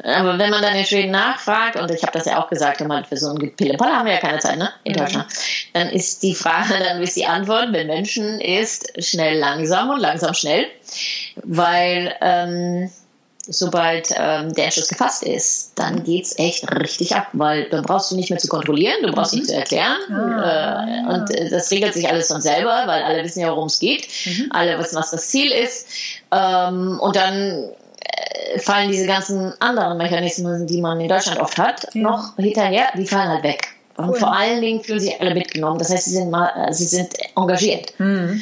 aber wenn man dann in Schweden nachfragt, und ich habe das ja auch gesagt, für so ein Pillepalle haben wir ja keine Zeit, ne? In mhm. Deutschland. Dann ist die Frage, dann ist die Antwort, wenn Menschen ist, schnell langsam und langsam schnell. Weil ähm, sobald ähm, der Entschluss gefasst ist, dann geht es echt richtig ab, weil dann brauchst du nicht mehr zu kontrollieren, du brauchst mhm. nicht zu erklären. Ah, äh, und äh, das regelt sich alles von selber, weil alle wissen ja, worum es geht. Mhm. Alle wissen, was das Ziel ist. Ähm, und dann äh, fallen diese ganzen anderen Mechanismen, die man in Deutschland oft hat, ja. noch hinterher, die fallen halt weg. Und cool. vor allen Dingen fühlen sich alle mitgenommen. Das heißt, sie sind mal, äh, sie sind engagiert.
Mhm.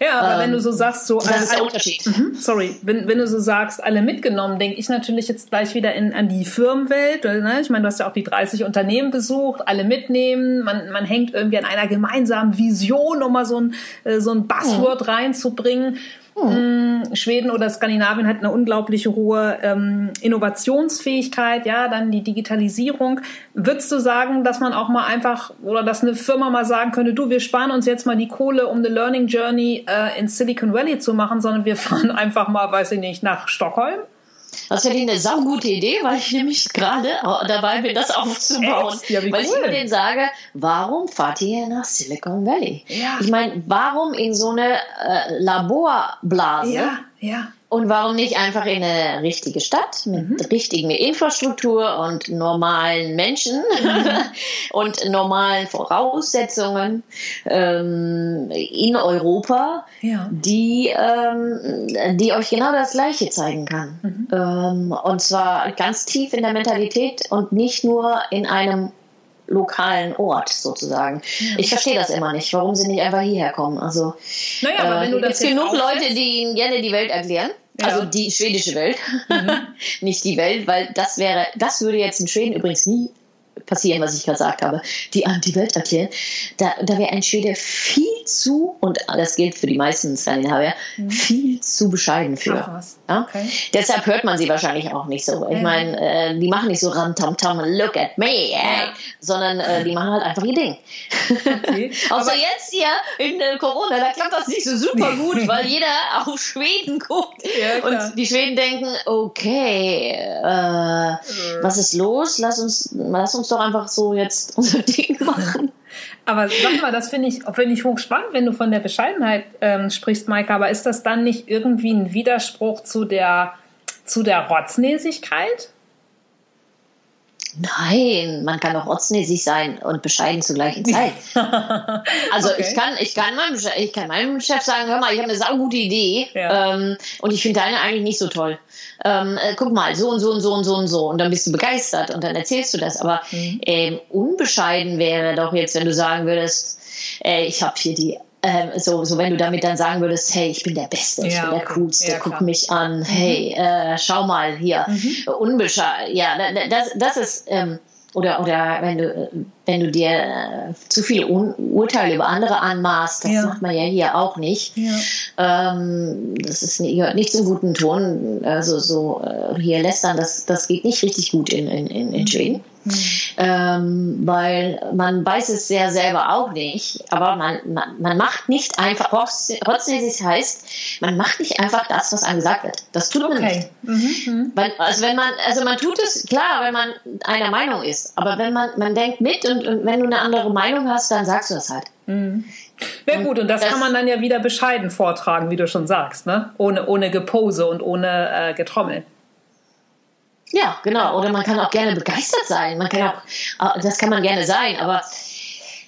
Ja, aber ähm, wenn du so ähm, sagst, so.
Das ist der Unterschied.
Mhm, sorry, wenn, wenn du so sagst, alle mitgenommen, denke ich natürlich jetzt gleich wieder in, an die Firmenwelt. Ne? Ich meine, du hast ja auch die 30 Unternehmen besucht, alle mitnehmen. Man, man hängt irgendwie an einer gemeinsamen Vision, um mal so ein, äh, so ein Buzzword mhm. reinzubringen. Hm. Schweden oder Skandinavien hat eine unglaubliche hohe ähm, Innovationsfähigkeit, ja, dann die Digitalisierung. Würdest du sagen, dass man auch mal einfach oder dass eine Firma mal sagen könnte, du, wir sparen uns jetzt mal die Kohle, um eine Learning Journey äh, in Silicon Valley zu machen, sondern wir fahren einfach mal, weiß ich nicht, nach Stockholm?
Das wäre eine saugute Idee, weil ich nämlich gerade dabei bin, das aufzubauen. Ja, weil cool. ich immer denen sage, warum fahrt ihr nach Silicon Valley? Ja. Ich meine, warum in so eine äh, Laborblase?
Ja, ja.
Und warum nicht einfach in eine richtige Stadt mit mhm. richtigen Infrastruktur und normalen Menschen mhm. und normalen Voraussetzungen ähm, in Europa, ja. die, ähm, die euch genau das Gleiche zeigen kann. Mhm. Ähm, und zwar ganz tief in der Mentalität und nicht nur in einem lokalen Ort sozusagen. Ich verstehe das immer nicht, warum sie nicht einfach hierher kommen. Also
naja, aber wenn du das
es genug Leute, die ihnen gerne die Welt erklären. Ja. Also die schwedische Welt, mhm. nicht die Welt, weil das wäre, das würde jetzt in Schweden übrigens nie passieren, was ich gerade gesagt habe, die an die Welt erklären. Da, da wäre ein Schwede viel zu, und das gilt für die meisten Skandinavier, mhm. viel zu bescheiden für. Ja? okay. Deshalb hört man sie wahrscheinlich auch nicht so. Ich meine, äh, die machen nicht so ram tam tam, look at me, ey, ja. sondern äh, die machen halt einfach ihr Ding. Okay. Außer jetzt hier in äh, Corona, da klappt das nicht so super gut, weil jeder auf Schweden guckt ja, und die Schweden denken, okay, äh, was ist los? Lass uns, lass uns doch einfach so jetzt unser Ding machen.
Aber sag mal, das finde ich, finde ich hochspannend, wenn du von der Bescheidenheit ähm, sprichst, Maike. Aber ist das dann nicht irgendwie ein Widerspruch zu der, zu der Rotznäsigkeit?
Nein, man kann auch rotznäsig sein und bescheiden zur gleichen Zeit. also okay. ich kann, ich kann meinem, ich kann meinem Chef sagen, hör mal, ich habe eine saugute Idee ja. ähm, und ich finde deine eigentlich nicht so toll. Ähm, äh, guck mal, so und so und so und so und so und dann bist du begeistert und dann erzählst du das. Aber mhm. ähm, unbescheiden wäre doch jetzt, wenn du sagen würdest, äh, ich habe hier die ähm, so, so wenn du damit dann sagen würdest, hey, ich bin der Beste, ich ja, bin der Coolste, ja, guck mich an, mhm. hey, äh, schau mal hier, mhm. unbescheiden, ja, das, das ist, ähm, oder, oder wenn du, wenn du dir äh, zu viel Un Urteile über andere anmaßt, das ja. macht man ja hier auch nicht. Ähm, das ist gehört nicht zum guten Ton. Also so äh, hier lästern, das, das geht nicht richtig gut in, in, in, in mhm. Schweden. Mhm. Ähm, weil man weiß es ja selber auch nicht, aber man, man, man macht nicht einfach, trotzdem es heißt, man macht nicht einfach das, was einem gesagt wird. Das tut man okay. nicht. Mhm. Weil, also wenn man, also man tut es, klar, wenn man einer Meinung ist, aber wenn man, man denkt mit und, und wenn du eine andere Meinung hast, dann sagst du das halt.
Mhm. Ja gut, und das, das, kann man dann ja wieder bescheiden vortragen, wie du schon sagst, ne? Ohne, ohne Gepose und ohne äh, Getrommel.
Ja, genau. Oder man kann auch gerne begeistert sein. Man kann auch, äh, das kann man gerne sein, aber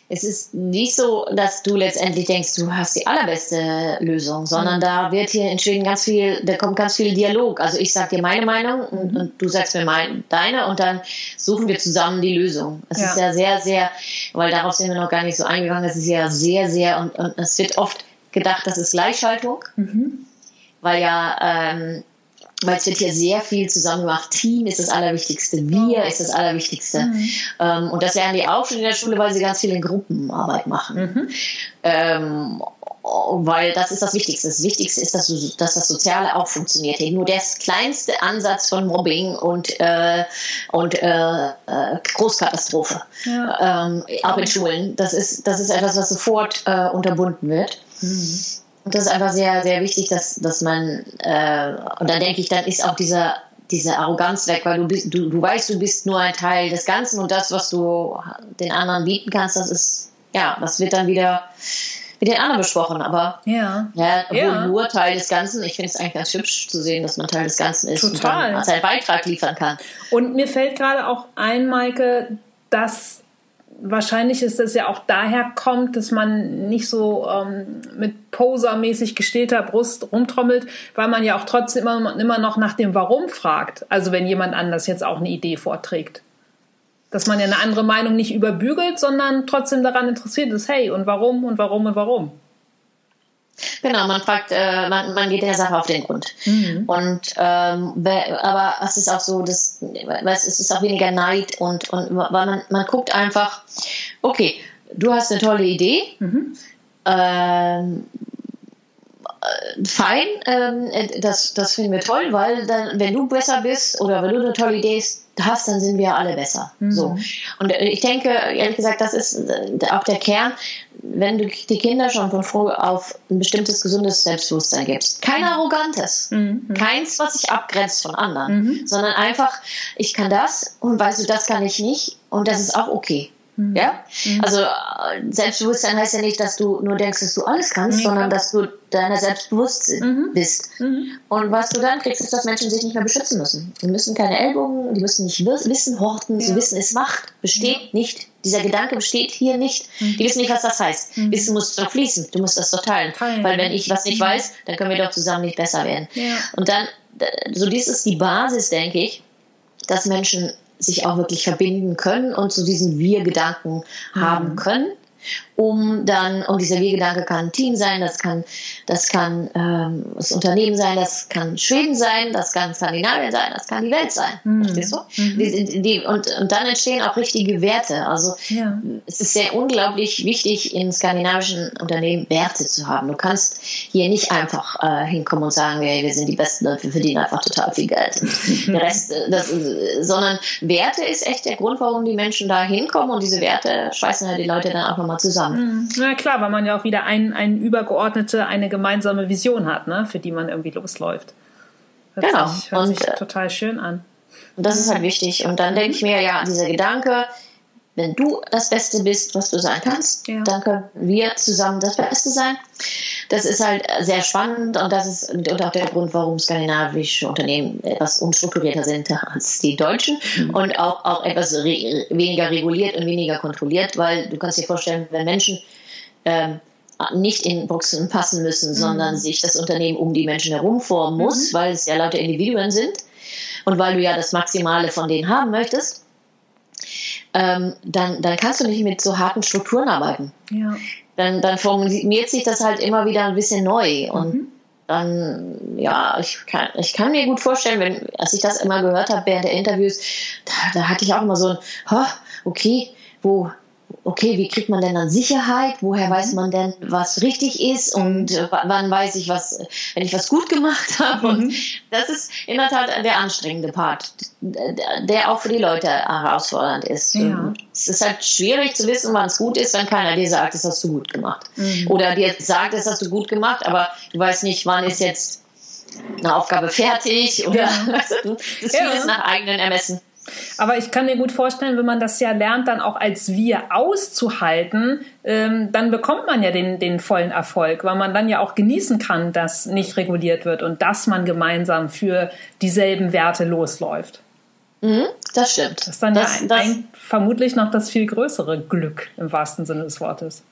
es ist nicht so, dass du letztendlich denkst, du hast die allerbeste Lösung, sondern mhm. da wird hier entstehen ganz viel, da kommt ganz viel Dialog. Also ich sage dir meine Meinung und, mhm. und du sagst mir mein, deine und dann suchen wir zusammen die Lösung. Es ja. ist ja sehr, sehr, weil darauf sind wir noch gar nicht so eingegangen, es ist ja sehr, sehr und, und es wird oft gedacht, das ist Gleichschaltung, mhm. weil ja ähm, weil es wird hier sehr viel zusammen gemacht. Team ist das Allerwichtigste, wir ist das Allerwichtigste. Mhm. Ähm, und das lernen die auch schon in der Schule, weil sie ganz viel in Gruppenarbeit machen. Mhm. Ähm, weil das ist das Wichtigste. Das Wichtigste ist, dass, dass das Soziale auch funktioniert. Nur der kleinste Ansatz von Mobbing und, äh, und äh, äh Großkatastrophe, ja. ähm, auch in Schulen, das ist, das ist etwas, was sofort äh, unterbunden wird. Mhm. Und das ist einfach sehr, sehr wichtig, dass, dass man, äh, und dann denke ich, dann ist auch dieser, diese Arroganz weg, weil du, bist, du, du weißt, du bist nur ein Teil des Ganzen und das, was du den anderen bieten kannst, das ist, ja, das wird dann wieder mit den anderen besprochen, aber
ja,
ja obwohl ja. nur Teil des Ganzen, ich finde es eigentlich ganz hübsch zu sehen, dass man Teil des Ganzen ist
Total.
und dann seinen Beitrag liefern kann.
Und mir fällt gerade auch ein, Maike, dass wahrscheinlich ist es ja auch daher kommt, dass man nicht so ähm, mit posermäßig gestählter Brust rumtrommelt, weil man ja auch trotzdem immer, immer noch nach dem Warum fragt. Also wenn jemand anders jetzt auch eine Idee vorträgt. Dass man ja eine andere Meinung nicht überbügelt, sondern trotzdem daran interessiert ist, hey, und warum und warum und warum.
Genau, man fragt, äh, man, man geht der Sache auf den Grund. Mhm. Und ähm, aber es ist auch so, dass es ist auch weniger Neid und, und weil man, man guckt einfach, okay, du hast eine tolle Idee. Mhm. Ähm, fein, ähm, das, das finden wir toll, weil dann, wenn du besser bist oder wenn du eine tolle Idee hast, dann sind wir alle besser. Mhm. So. Und äh, ich denke, ehrlich gesagt, das ist äh, auch der Kern, wenn du die Kinder schon von früh auf ein bestimmtes gesundes Selbstbewusstsein gibst. Kein mhm. arrogantes, mhm. keins, was sich abgrenzt von anderen, mhm. sondern einfach, ich kann das und weißt du, das kann ich nicht und das ist auch okay. Mhm. Ja? Mhm. Also äh, Selbstbewusstsein heißt ja nicht, dass du nur denkst, dass du alles kannst, nee, sondern dass du deiner selbst bewusst mhm. bist. Mhm. Und was du dann kriegst, ist, dass Menschen sich nicht mehr beschützen müssen. Die müssen keine Ellbogen, die müssen nicht Wissen horten, ja. sie wissen, es macht, besteht nicht. Dieser Gedanke besteht hier nicht. Mhm. Die wissen nicht, was das heißt. Wissen muss doch fließen, du musst das doch teilen. teilen. Weil wenn ich was nicht weiß, dann können wir doch zusammen nicht besser werden. Ja. Und dann, so dies ist die Basis, denke ich, dass Menschen sich auch wirklich verbinden können und zu so diesen Wir-Gedanken mhm. haben können um dann, und dieser Wehgedanke kann ein Team sein, das kann, das kann ähm, das Unternehmen sein, das kann Schweden sein, das kann Skandinavien sein, das kann die Welt sein. Mhm. Verstehst du? Mhm. Die, die, und, und dann entstehen auch richtige Werte. Also ja. es ist sehr unglaublich wichtig, in skandinavischen Unternehmen Werte zu haben. Du kannst hier nicht einfach äh, hinkommen und sagen, hey, wir sind die Besten, wir verdienen einfach total viel Geld. der Rest, äh, das, sondern Werte ist echt der Grund, warum die Menschen da hinkommen und diese Werte schweißen ja die Leute dann auch nochmal zusammen
zusammen. Na mhm. klar, weil man ja auch wieder ein, eine übergeordnete, eine gemeinsame Vision hat, ne, für die man irgendwie losläuft. Hört genau. Sich, hört und, sich äh, total schön an.
Und das ist halt wichtig. Und dann denke ich mir, ja, dieser Gedanke, wenn du das Beste bist, was du sein kannst, ja. dann können wir zusammen das Beste sein. Das ist halt sehr spannend und das ist und auch der Grund, warum skandinavische Unternehmen etwas unstrukturierter sind als die deutschen mhm. und auch, auch etwas re weniger reguliert und weniger kontrolliert, weil du kannst dir vorstellen, wenn Menschen ähm, nicht in Boxen passen müssen, mhm. sondern sich das Unternehmen um die Menschen herum formen muss, mhm. weil es ja lauter Individuen sind und weil du ja das Maximale von denen haben möchtest, ähm, dann, dann kannst du nicht mit so harten Strukturen arbeiten. Ja. Dann, dann formuliert sich das halt immer wieder ein bisschen neu. Und mhm. dann, ja, ich kann, ich kann mir gut vorstellen, wenn, als ich das immer gehört habe während der Interviews, da, da hatte ich auch immer so ein, okay, wo, okay, wie kriegt man denn dann Sicherheit? Woher weiß mhm. man denn, was richtig ist? Und äh, wann weiß ich, was, wenn ich was gut gemacht habe? Und mhm. das ist in der Tat der anstrengende Part, der auch für die Leute herausfordernd ist. Ja. Es ist halt schwierig zu wissen, wann es gut ist, wenn keiner dir sagt, das hast du gut gemacht. Mhm. Oder dir sagt, das hast du gut gemacht, aber du weißt nicht, wann ist jetzt eine Aufgabe fertig oder ja. das ist vieles ja. nach eigenen Ermessen.
Aber ich kann mir gut vorstellen, wenn man das ja lernt, dann auch als wir auszuhalten, ähm, dann bekommt man ja den, den vollen Erfolg, weil man dann ja auch genießen kann, dass nicht reguliert wird und dass man gemeinsam für dieselben Werte losläuft.
Mhm, das stimmt.
Das ist dann das, ja ein, das, ein, vermutlich noch das viel größere Glück im wahrsten Sinne des Wortes.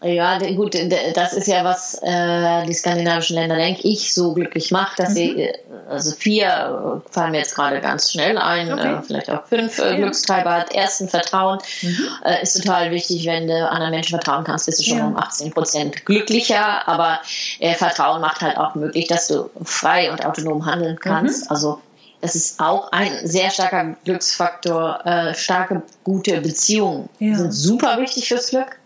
Ja, gut, das ist ja, was äh, die skandinavischen Länder, denke ich, so glücklich macht, dass mhm. sie, äh, also vier äh, fallen mir jetzt gerade ganz schnell ein, okay. äh, vielleicht auch fünf äh, ja. Glückstreiber hat. Ersten Vertrauen mhm. äh, ist total wichtig, wenn du anderen Menschen vertrauen kannst, bist du schon ja. um 18 Prozent glücklicher, aber äh, Vertrauen macht halt auch möglich, dass du frei und autonom handeln kannst. Mhm. Also das ist auch ein sehr starker Glücksfaktor. Äh, starke, gute Beziehungen ja. sind super wichtig fürs Glück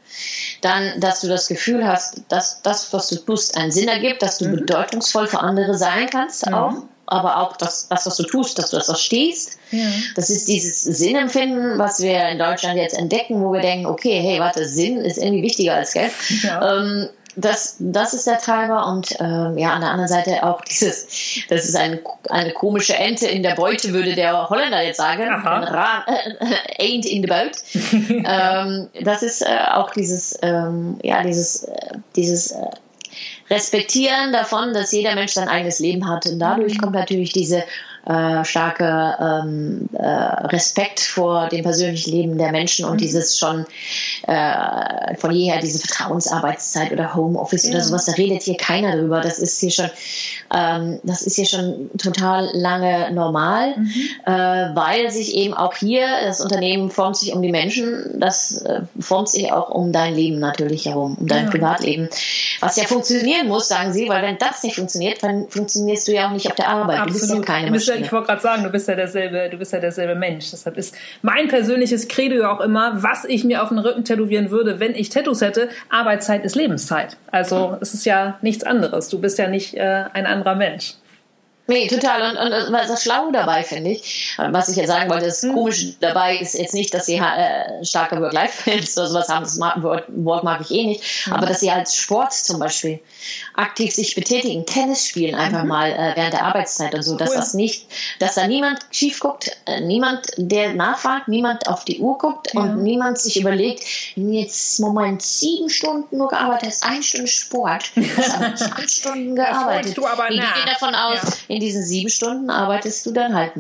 dann, dass du das Gefühl hast, dass das, was du tust, einen Sinn ergibt, dass du mhm. bedeutungsvoll für andere sein kannst mhm. auch, aber auch das, das, was du tust, dass du das verstehst. Ja. Das ist dieses Sinnempfinden, was wir in Deutschland jetzt entdecken, wo wir denken, okay, hey, warte, Sinn ist irgendwie wichtiger als Geld. Ja. Ähm, das, das ist der Treiber und ähm, ja, an der anderen Seite auch dieses, das ist ein, eine komische Ente in der Beute, würde der Holländer jetzt sagen. Ra, äh, ain't in the boat. ähm, das ist äh, auch dieses, ähm, ja, dieses, äh, dieses äh, Respektieren davon, dass jeder Mensch sein eigenes Leben hat. Und dadurch mhm. kommt natürlich diese äh, starke ähm, äh, Respekt vor dem persönlichen Leben der Menschen und mhm. dieses schon äh, von jeher diese Vertrauensarbeitszeit oder Homeoffice ja. oder sowas, da redet hier keiner drüber. Das ist hier schon, ähm, das ist hier schon total lange normal, mhm. äh, weil sich eben auch hier das Unternehmen formt sich um die Menschen, das äh, formt sich auch um dein Leben natürlich herum, um dein ja. Privatleben, was ja funktionieren muss, sagen sie, weil wenn das nicht funktioniert, dann funktionierst du ja auch nicht auf der Arbeit. Absolut. Du bist ja keine Maschine.
Ich wollte gerade sagen, du bist ja derselbe, du bist ja derselbe Mensch. Deshalb ist mein persönliches Credo auch immer, was ich mir auf den Rücken tätowieren würde, wenn ich Tattoos hätte, Arbeitszeit ist Lebenszeit. Also es ist ja nichts anderes. Du bist ja nicht äh, ein anderer Mensch.
Nee, total. Und, und, und das Schlaue dabei, finde ich, was ich jetzt sagen wollte, das mhm. Komische dabei ist jetzt nicht, dass sie äh, starke Work-Life-Balance oder sowas haben, das Wort, mag ich eh nicht, mhm. aber dass sie als Sport zum Beispiel aktiv sich betätigen, Tennis spielen einfach mhm. mal äh, während der Arbeitszeit und so, dass cool. das nicht, dass da niemand schief guckt, äh, niemand, der nachfragt, niemand auf die Uhr guckt ja. und niemand sich überlegt, jetzt Moment sieben Stunden nur gearbeitet hast, eine Stunde Sport, hast zwei Stunden gearbeitet. Du aber ich gehe davon aus, ja. in diesen sieben Stunden arbeitest du dann halt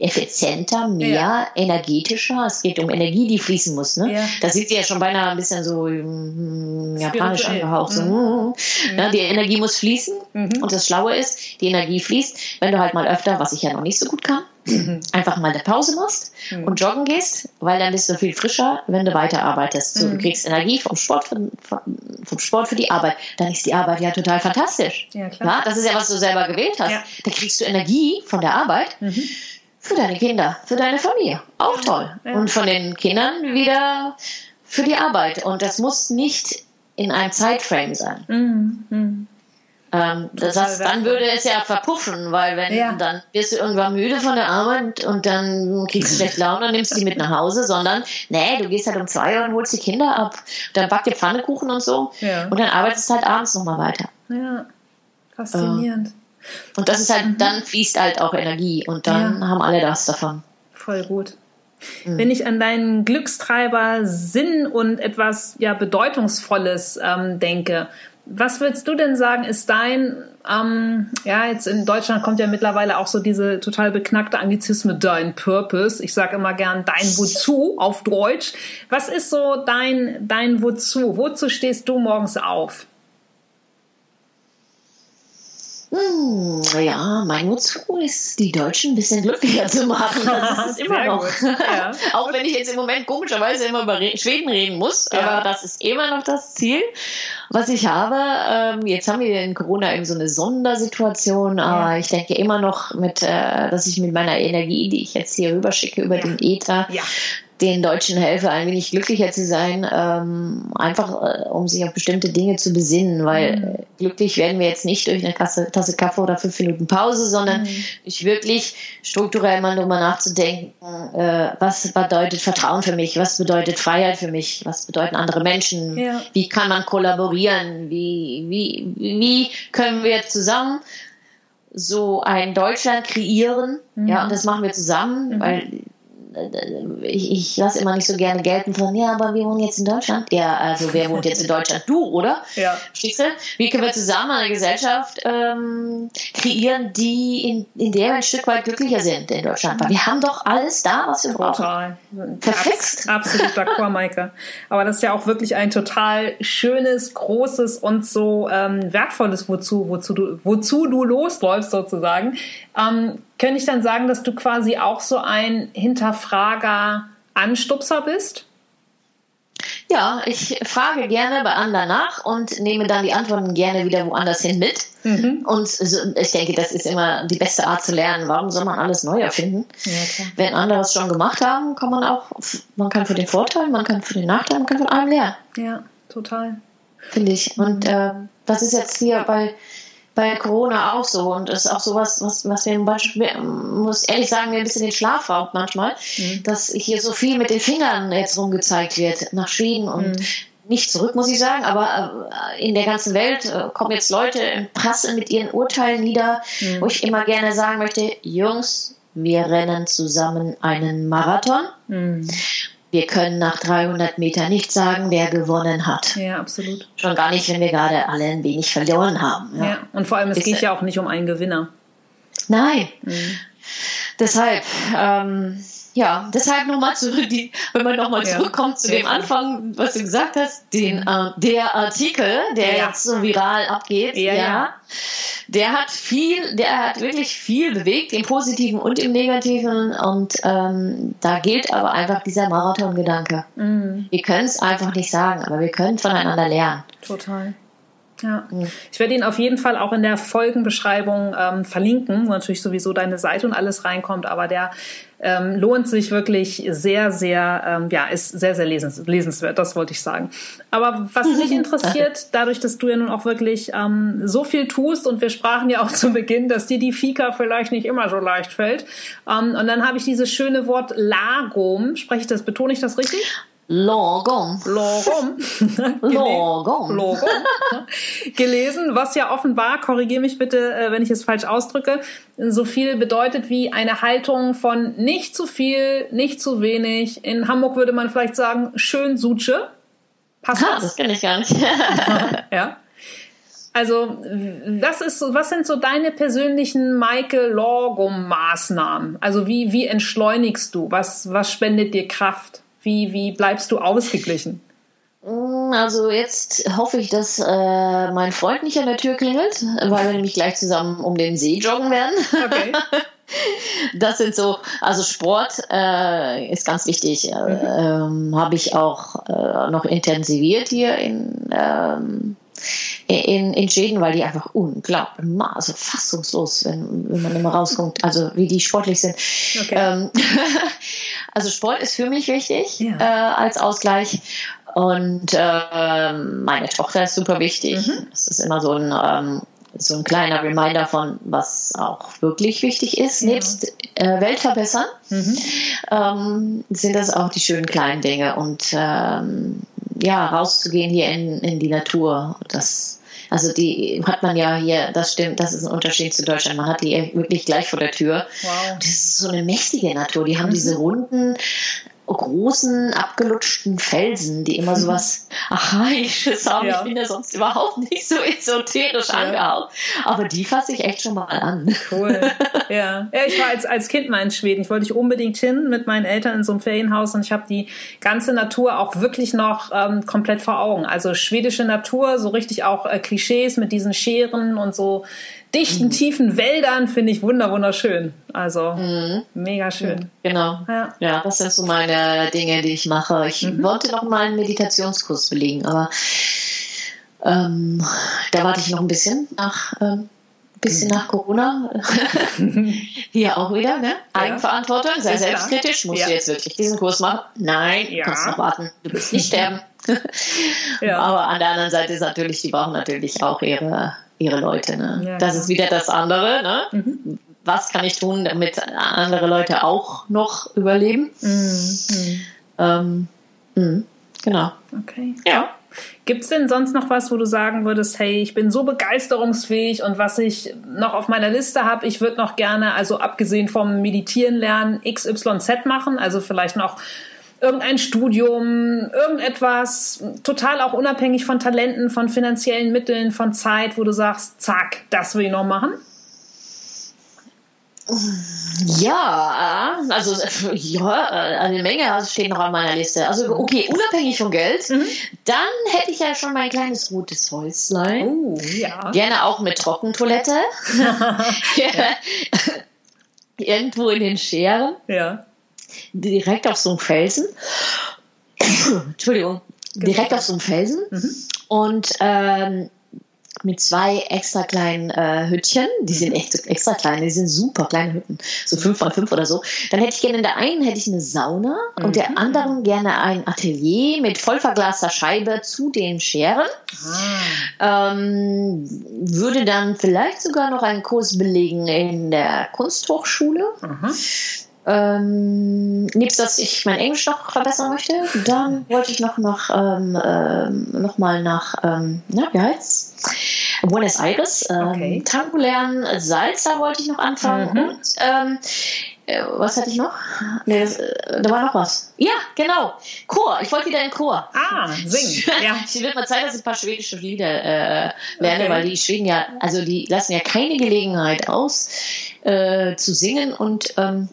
effizienter, mehr, ja. energetischer. Es geht um Energie, die fließen muss. Ne? Ja. Da sind sie ja schon beinahe ein bisschen so mm, japanisch angehaucht. So, mhm. ja, die Energie muss fließen. Mhm. Und das Schlaue ist, die Energie fließt, wenn du halt mal öfter, was ich ja noch nicht so gut kann, mhm. einfach mal eine Pause machst mhm. und joggen gehst, weil dann bist du viel frischer, wenn du weiterarbeitest. So, du mhm. kriegst Energie vom Sport, vom, vom, Sport für die Arbeit. Dann ist die Arbeit ja total fantastisch. Ja, klar. das ist ja, was du selber gewählt hast. Da kriegst du Energie von der Arbeit mhm für deine Kinder, für deine Familie. Auch toll. Und von den Kindern wieder für die Arbeit. Und das muss nicht in einem Zeitframe sein. Mhm. Mhm. Ähm, das heißt, dann würde es ja verpuffen, weil wenn ja. dann wirst du irgendwann müde von der Arbeit und dann kriegst du schlecht Laune und nimmst die mit nach Hause, sondern nee, du gehst halt um zwei Uhr und holst die Kinder ab, dann backt ihr Pfannekuchen und so ja. und dann arbeitest du halt abends nochmal weiter.
Ja, faszinierend. Äh,
und das ist halt, mhm. dann fließt halt auch Energie und dann ja. haben alle das davon.
Voll gut. Mhm. Wenn ich an deinen Glückstreiber Sinn und etwas ja Bedeutungsvolles ähm, denke, was würdest du denn sagen, ist dein, ähm, ja, jetzt in Deutschland kommt ja mittlerweile auch so diese total beknackte Anglizisme, dein Purpose. Ich sage immer gern dein Wozu auf Deutsch. Was ist so dein, dein Wozu? Wozu stehst du morgens auf?
Hm, ja, mein Wozu ist, die Deutschen ein bisschen glücklicher zu machen. Das ist immer noch. Ja. Auch wenn ich jetzt im Moment komischerweise immer über Schweden reden muss, ja. aber das ist immer noch das Ziel, was ich habe. Ähm, jetzt haben wir in Corona eben so eine Sondersituation, aber ja. ich denke immer noch mit, äh, dass ich mit meiner Energie, die ich jetzt hier rüberschicke über den Äther, den Deutschen helfe, ein wenig glücklicher zu sein, ähm, einfach äh, um sich auf bestimmte Dinge zu besinnen, weil mhm. äh, glücklich werden wir jetzt nicht durch eine Tasse, Tasse Kaffee oder fünf Minuten Pause, sondern mhm. durch wirklich strukturell mal darüber nachzudenken, äh, was bedeutet Vertrauen für mich, was bedeutet Freiheit für mich, was bedeuten andere Menschen, ja. wie kann man kollaborieren, wie, wie, wie können wir zusammen so ein Deutschland kreieren, mhm. ja, und das machen wir zusammen, mhm. weil ich, ich lasse immer nicht so gerne gelten von, ja, aber wir wohnen jetzt in Deutschland. Ja, also wer wohnt jetzt in Deutschland? Du, oder?
Ja.
Verstehst du? Wie können wir zusammen eine Gesellschaft ähm, kreieren, die in, in der wir ein Stück weit glücklicher sind in Deutschland? Weil wir haben doch alles da, was wir brauchen. Total.
Perfekt. absolut d'accord, Maike. Aber das ist ja auch wirklich ein total schönes, großes und so ähm, wertvolles, wozu, wozu, du, wozu du losläufst sozusagen. Ähm, könnte ich dann sagen, dass du quasi auch so ein Hinterfrager Anstupser bist?
Ja, ich frage gerne bei anderen nach und nehme dann die Antworten gerne wieder woanders hin mit. Mhm. Und ich denke, das ist immer die beste Art zu lernen. Warum soll man alles neu erfinden? Ja, Wenn andere es schon gemacht haben, kann man auch, man kann für den Vorteil, man kann für den Nachteil, man kann von allem lernen.
Ja, total.
Finde ich. Und äh, das ist jetzt hier bei bei Corona auch so und das ist auch sowas, was, was mir muss ehrlich sagen, mir ein bisschen den Schlaf raubt manchmal, mhm. dass hier so viel mit den Fingern jetzt rumgezeigt wird nach Schweden und mhm. nicht zurück, muss ich sagen, aber äh, in der ganzen Welt äh, kommen jetzt Leute in Prassel mit ihren Urteilen nieder, mhm. wo ich immer gerne sagen möchte, Jungs, wir rennen zusammen einen Marathon. Mhm. Wir können nach 300 Metern nicht sagen, wer gewonnen hat.
Ja, absolut.
Schon gar nicht, wenn wir gerade alle ein wenig verloren haben.
Ja, ja. und vor allem, es Ist, geht ja auch nicht um einen Gewinner.
Nein. Mhm. Deshalb, ähm, ja, deshalb nochmal zurück, die, wenn man nochmal zurückkommt ja. zu dem Anfang, was du gesagt hast, den, äh, der Artikel, der ja. jetzt so viral abgeht, ja, ja, der hat viel, der hat wirklich viel bewegt, im Positiven und im Negativen und ähm, da gilt aber einfach dieser Marathon-Gedanke. Mhm. Wir können es einfach nicht sagen, aber wir können voneinander lernen.
Total. Ja, ich werde ihn auf jeden Fall auch in der Folgenbeschreibung ähm, verlinken, wo natürlich sowieso deine Seite und alles reinkommt, aber der ähm, lohnt sich wirklich sehr, sehr, ähm, ja, ist sehr, sehr lesens lesenswert, das wollte ich sagen. Aber was mich interessiert, dadurch, dass du ja nun auch wirklich ähm, so viel tust und wir sprachen ja auch zu Beginn, dass dir die Fika vielleicht nicht immer so leicht fällt. Ähm, und dann habe ich dieses schöne Wort Lagom, spreche ich das, betone ich das richtig?
Logom.
Logom.
Logom.
Logom. Gelesen, was ja offenbar, korrigiere mich bitte, äh, wenn ich es falsch ausdrücke, so viel bedeutet wie eine Haltung von nicht zu viel, nicht zu wenig. In Hamburg würde man vielleicht sagen, schön Suche.
Passt ha, das? Das kenne ich gar nicht.
ja. Also, was ist, was sind so deine persönlichen Michael Lorgum Maßnahmen? Also, wie, wie entschleunigst du? Was, was spendet dir Kraft? Wie, wie bleibst du ausgeglichen?
Mm, also jetzt hoffe ich, dass äh, mein Freund nicht an der Tür klingelt, weil wir nämlich gleich zusammen um den See joggen werden. Okay. Das sind so, also Sport äh, ist ganz wichtig. Mhm. Ähm, Habe ich auch äh, noch intensiviert hier in, ähm, in, in Schweden, weil die einfach unglaublich, also fassungslos, wenn, wenn man immer rauskommt, also wie die sportlich sind. Okay. Ähm, Also Sport ist für mich wichtig ja. äh, als Ausgleich. Und äh, meine Tochter ist super wichtig. Mhm. Es ist immer so ein, ähm, so ein kleiner Reminder von, was auch wirklich wichtig ist. Ja. Nebst äh, Welt verbessern mhm. ähm, sind das auch die schönen kleinen Dinge. Und ähm, ja, rauszugehen hier in, in die Natur. Das also die hat man ja hier, das stimmt, das ist ein Unterschied zu Deutschland. Man hat die wirklich gleich vor der Tür. Wow. Das ist so eine mächtige Natur. Die haben mhm. diese runden, großen, abgelutschten Felsen, die immer so was Archaisches haben. Ja. Ich bin ja sonst überhaupt nicht so esoterisch ja. angehauen. Aber die fasse ich echt schon mal an.
Cool. Ja. ja, ich war als, als Kind mal in Schweden. Ich wollte ich unbedingt hin mit meinen Eltern in so einem Ferienhaus und ich habe die ganze Natur auch wirklich noch ähm, komplett vor Augen. Also schwedische Natur, so richtig auch äh, Klischees mit diesen Scheren und so dichten, mhm. tiefen Wäldern finde ich wunder wunderschön. Also mhm. mega schön.
Genau. Ja. ja. das sind so meine Dinge, die ich mache. Ich mhm. wollte noch mal einen Meditationskurs belegen, aber ähm, da warte ich noch ein bisschen nach ähm, bisschen nach Corona. Hier auch wieder, ne? Eigenverantwortung, sei
Ist
selbstkritisch. Musst
Ja.
du jetzt wirklich diesen Kurs machen? Nein,
Ja.
du kannst noch warten. Du wirst nicht sterben.
Ja.
Aber an der anderen Seite ist natürlich, die brauchen natürlich auch ihre, ihre Leute. Ne?
Ja,
das
klar.
ist wieder das andere. Ne?
Mhm.
Was kann ich tun, damit andere Leute auch noch überleben?
Mhm.
Ähm, mh, genau.
Okay.
Ja.
Gibt es denn sonst noch was, wo du sagen würdest, hey, ich bin so begeisterungsfähig und was ich noch auf meiner Liste habe, ich würde noch gerne, also abgesehen vom Meditieren lernen, XYZ machen, also vielleicht noch irgendein Studium, irgendetwas, total auch unabhängig von Talenten, von finanziellen Mitteln, von Zeit, wo du sagst, zack, das will ich noch machen?
Ja, also ja, eine Menge steht noch auf meiner Liste. Also okay, unabhängig von Geld, dann hätte ich ja schon mein kleines rotes Häuslein.
Oh, ja.
Gerne auch mit Trockentoilette. Irgendwo in den Scheren,
Ja.
Direkt auf so einem Felsen. Entschuldigung, direkt auf so einem Felsen. Und ähm, mit zwei extra kleinen äh, Hütchen. Die sind echt so extra klein, die sind super kleine Hütten. So fünf mal fünf oder so. Dann hätte ich gerne in der einen hätte ich eine Sauna und der anderen gerne ein Atelier mit voll verglaster Scheibe zu den Scheren.
Ah.
Ähm, würde dann vielleicht sogar noch einen Kurs belegen in der Kunsthochschule.
Aha.
Ähm, nebst dass ich mein Englisch noch verbessern möchte, dann wollte ich noch noch, ähm, ähm, noch mal nach, ähm, na, wie heißt's? Buenos Aires, ähm,
Okay.
Tango lernen, Salsa wollte ich noch anfangen
Mhm.
und ähm, äh, was hatte ich noch? Nee, das, äh, da war noch was. Ja, genau. Chor. Ich wollte wieder in Chor.
Ah, singen. Ja.
Es wird mal Zeit, dass ich ein paar schwedische Lieder äh, lerne,
Okay.
weil die Schweden ja, also die lassen ja keine Gelegenheit aus, äh, zu singen und ähm,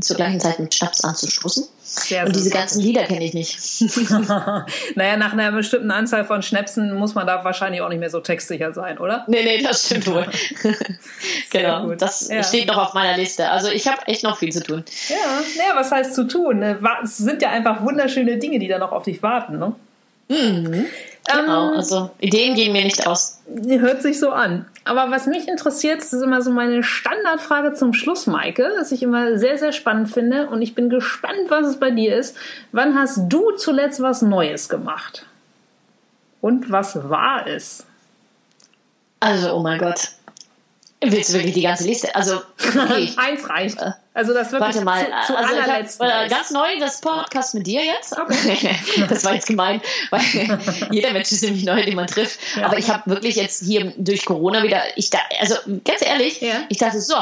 zur gleichen Zeit mit Schnaps anzustoßen.
Sehr
und diese ganzen Lieder kenne ich nicht.
naja, nach einer bestimmten Anzahl von Schnäpsen muss man da wahrscheinlich auch nicht mehr so textsicher sein, oder?
nee, nee, das stimmt wohl. genau,
gut.
das
Ja.
steht noch auf meiner Liste. Also ich habe echt noch viel zu tun.
Ja, naja, was heißt zu tun? ne? Es sind ja einfach wunderschöne Dinge, die da noch auf dich warten. Ne?
Genau,
Ähm,
also Ideen gehen mir nicht aus.
Hört sich so an. Aber was mich interessiert, ist immer so meine Standardfrage zum Schluss, Maike, das ich immer sehr, sehr spannend finde. Und ich bin gespannt, was es bei dir ist. Wann hast du zuletzt was Neues gemacht? Und was war es?
Also, oh mein Gott. Willst du wirklich die ganze Liste? Also, okay.
Eins reicht. Also das
Warte mal,
zu, zu
also
allerletzt.
hab, äh, ganz neu das Podcast mit dir jetzt. das war jetzt gemein, weil jeder Mensch ist nämlich neu, den man trifft.
Ja.
Aber ich habe wirklich jetzt hier durch Corona wieder, ich da, also ganz ehrlich,
Ja.
ich dachte so,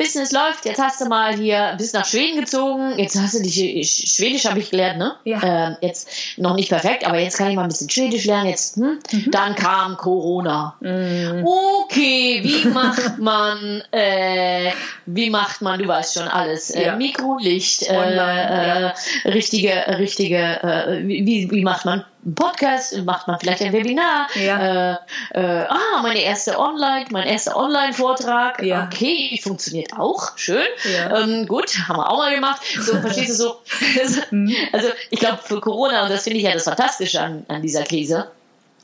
Business läuft, jetzt hast du mal hier, bist nach Schweden gezogen, jetzt hast du dich, Schwedisch habe ich gelernt, ne?
Ja.
Ähm, jetzt noch nicht perfekt, aber jetzt kann ich mal ein bisschen Schwedisch lernen, jetzt, hm?
Mhm.
Dann kam Corona. Okay, wie macht man, äh, wie macht man, du weißt schon alles, äh,
Ja.
Mikro, Licht, äh,
Online,
äh, richtige, richtige, äh, wie, wie macht man einen Podcast, macht man vielleicht ein Webinar,
Ja.
äh, äh, ah, meine erste Online, mein erster Online-Vortrag,
Ja.
okay, funktioniert auch, schön,
Ja.
ähm, gut, haben wir auch mal gemacht, so, verstehst du so, also ich glaube für Corona, und das finde ich ja das Fantastische an, an dieser Krise,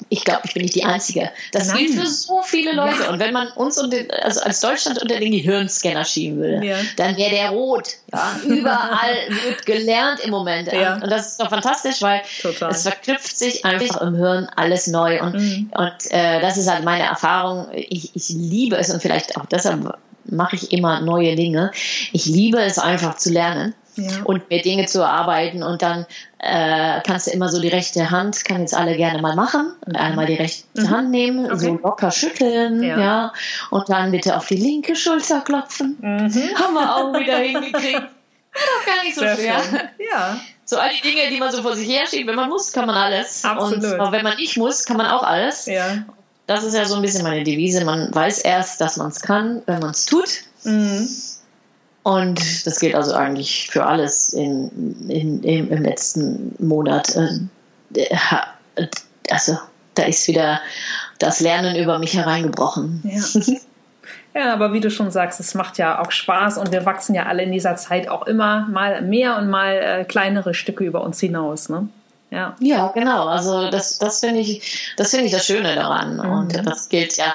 ich glaube, ich bin nicht die Einzige. Das
Nein.
gilt für so viele Leute.
Ja.
Und wenn man uns und den, also als Deutschland unter den Gehirnscanner schieben würde,
Ja.
dann wäre der rot. Ja, überall wird gelernt im Moment. Und das ist doch fantastisch, weil
Total.
es verknüpft sich einfach im Hirn alles neu. Und,
Mhm.
und äh, das ist halt meine Erfahrung. Ich, ich liebe es und vielleicht auch deshalb mache ich immer neue Dinge. Ich liebe es einfach zu lernen
Ja.
und mir Dinge zu erarbeiten und dann äh, kannst du immer so die rechte Hand, kann jetzt alle gerne mal machen, einmal die rechte Hand nehmen, so
Mhm. Okay.
locker schütteln,
Ja.
ja. und dann bitte auf die linke Schulter klopfen. Haben wir auch wieder hingekriegt. Doch gar nicht so
Sehr
schwer.
schön. Ja.
So all die Dinge, die man so vor sich her schiebt, wenn man muss, kann man alles.
Absolut.
Und aber wenn man nicht muss, kann man auch alles.
Ja.
Das ist ja so ein bisschen meine Devise. Man weiß erst, dass man es kann, wenn man es tut.
Mhm.
Und das gilt also eigentlich für alles in, in, im, im letzten Monat. Äh, äh, Also da ist wieder das Lernen über mich hereingebrochen.
Ja. Ja, aber wie du schon sagst, es macht ja auch Spaß und wir wachsen ja alle in dieser Zeit auch immer mal mehr und mal äh, kleinere Stücke über uns hinaus. Ne? Ja.
Ja, genau. Also das, das finde ich, das finde ich das Schöne daran. Und das gilt ja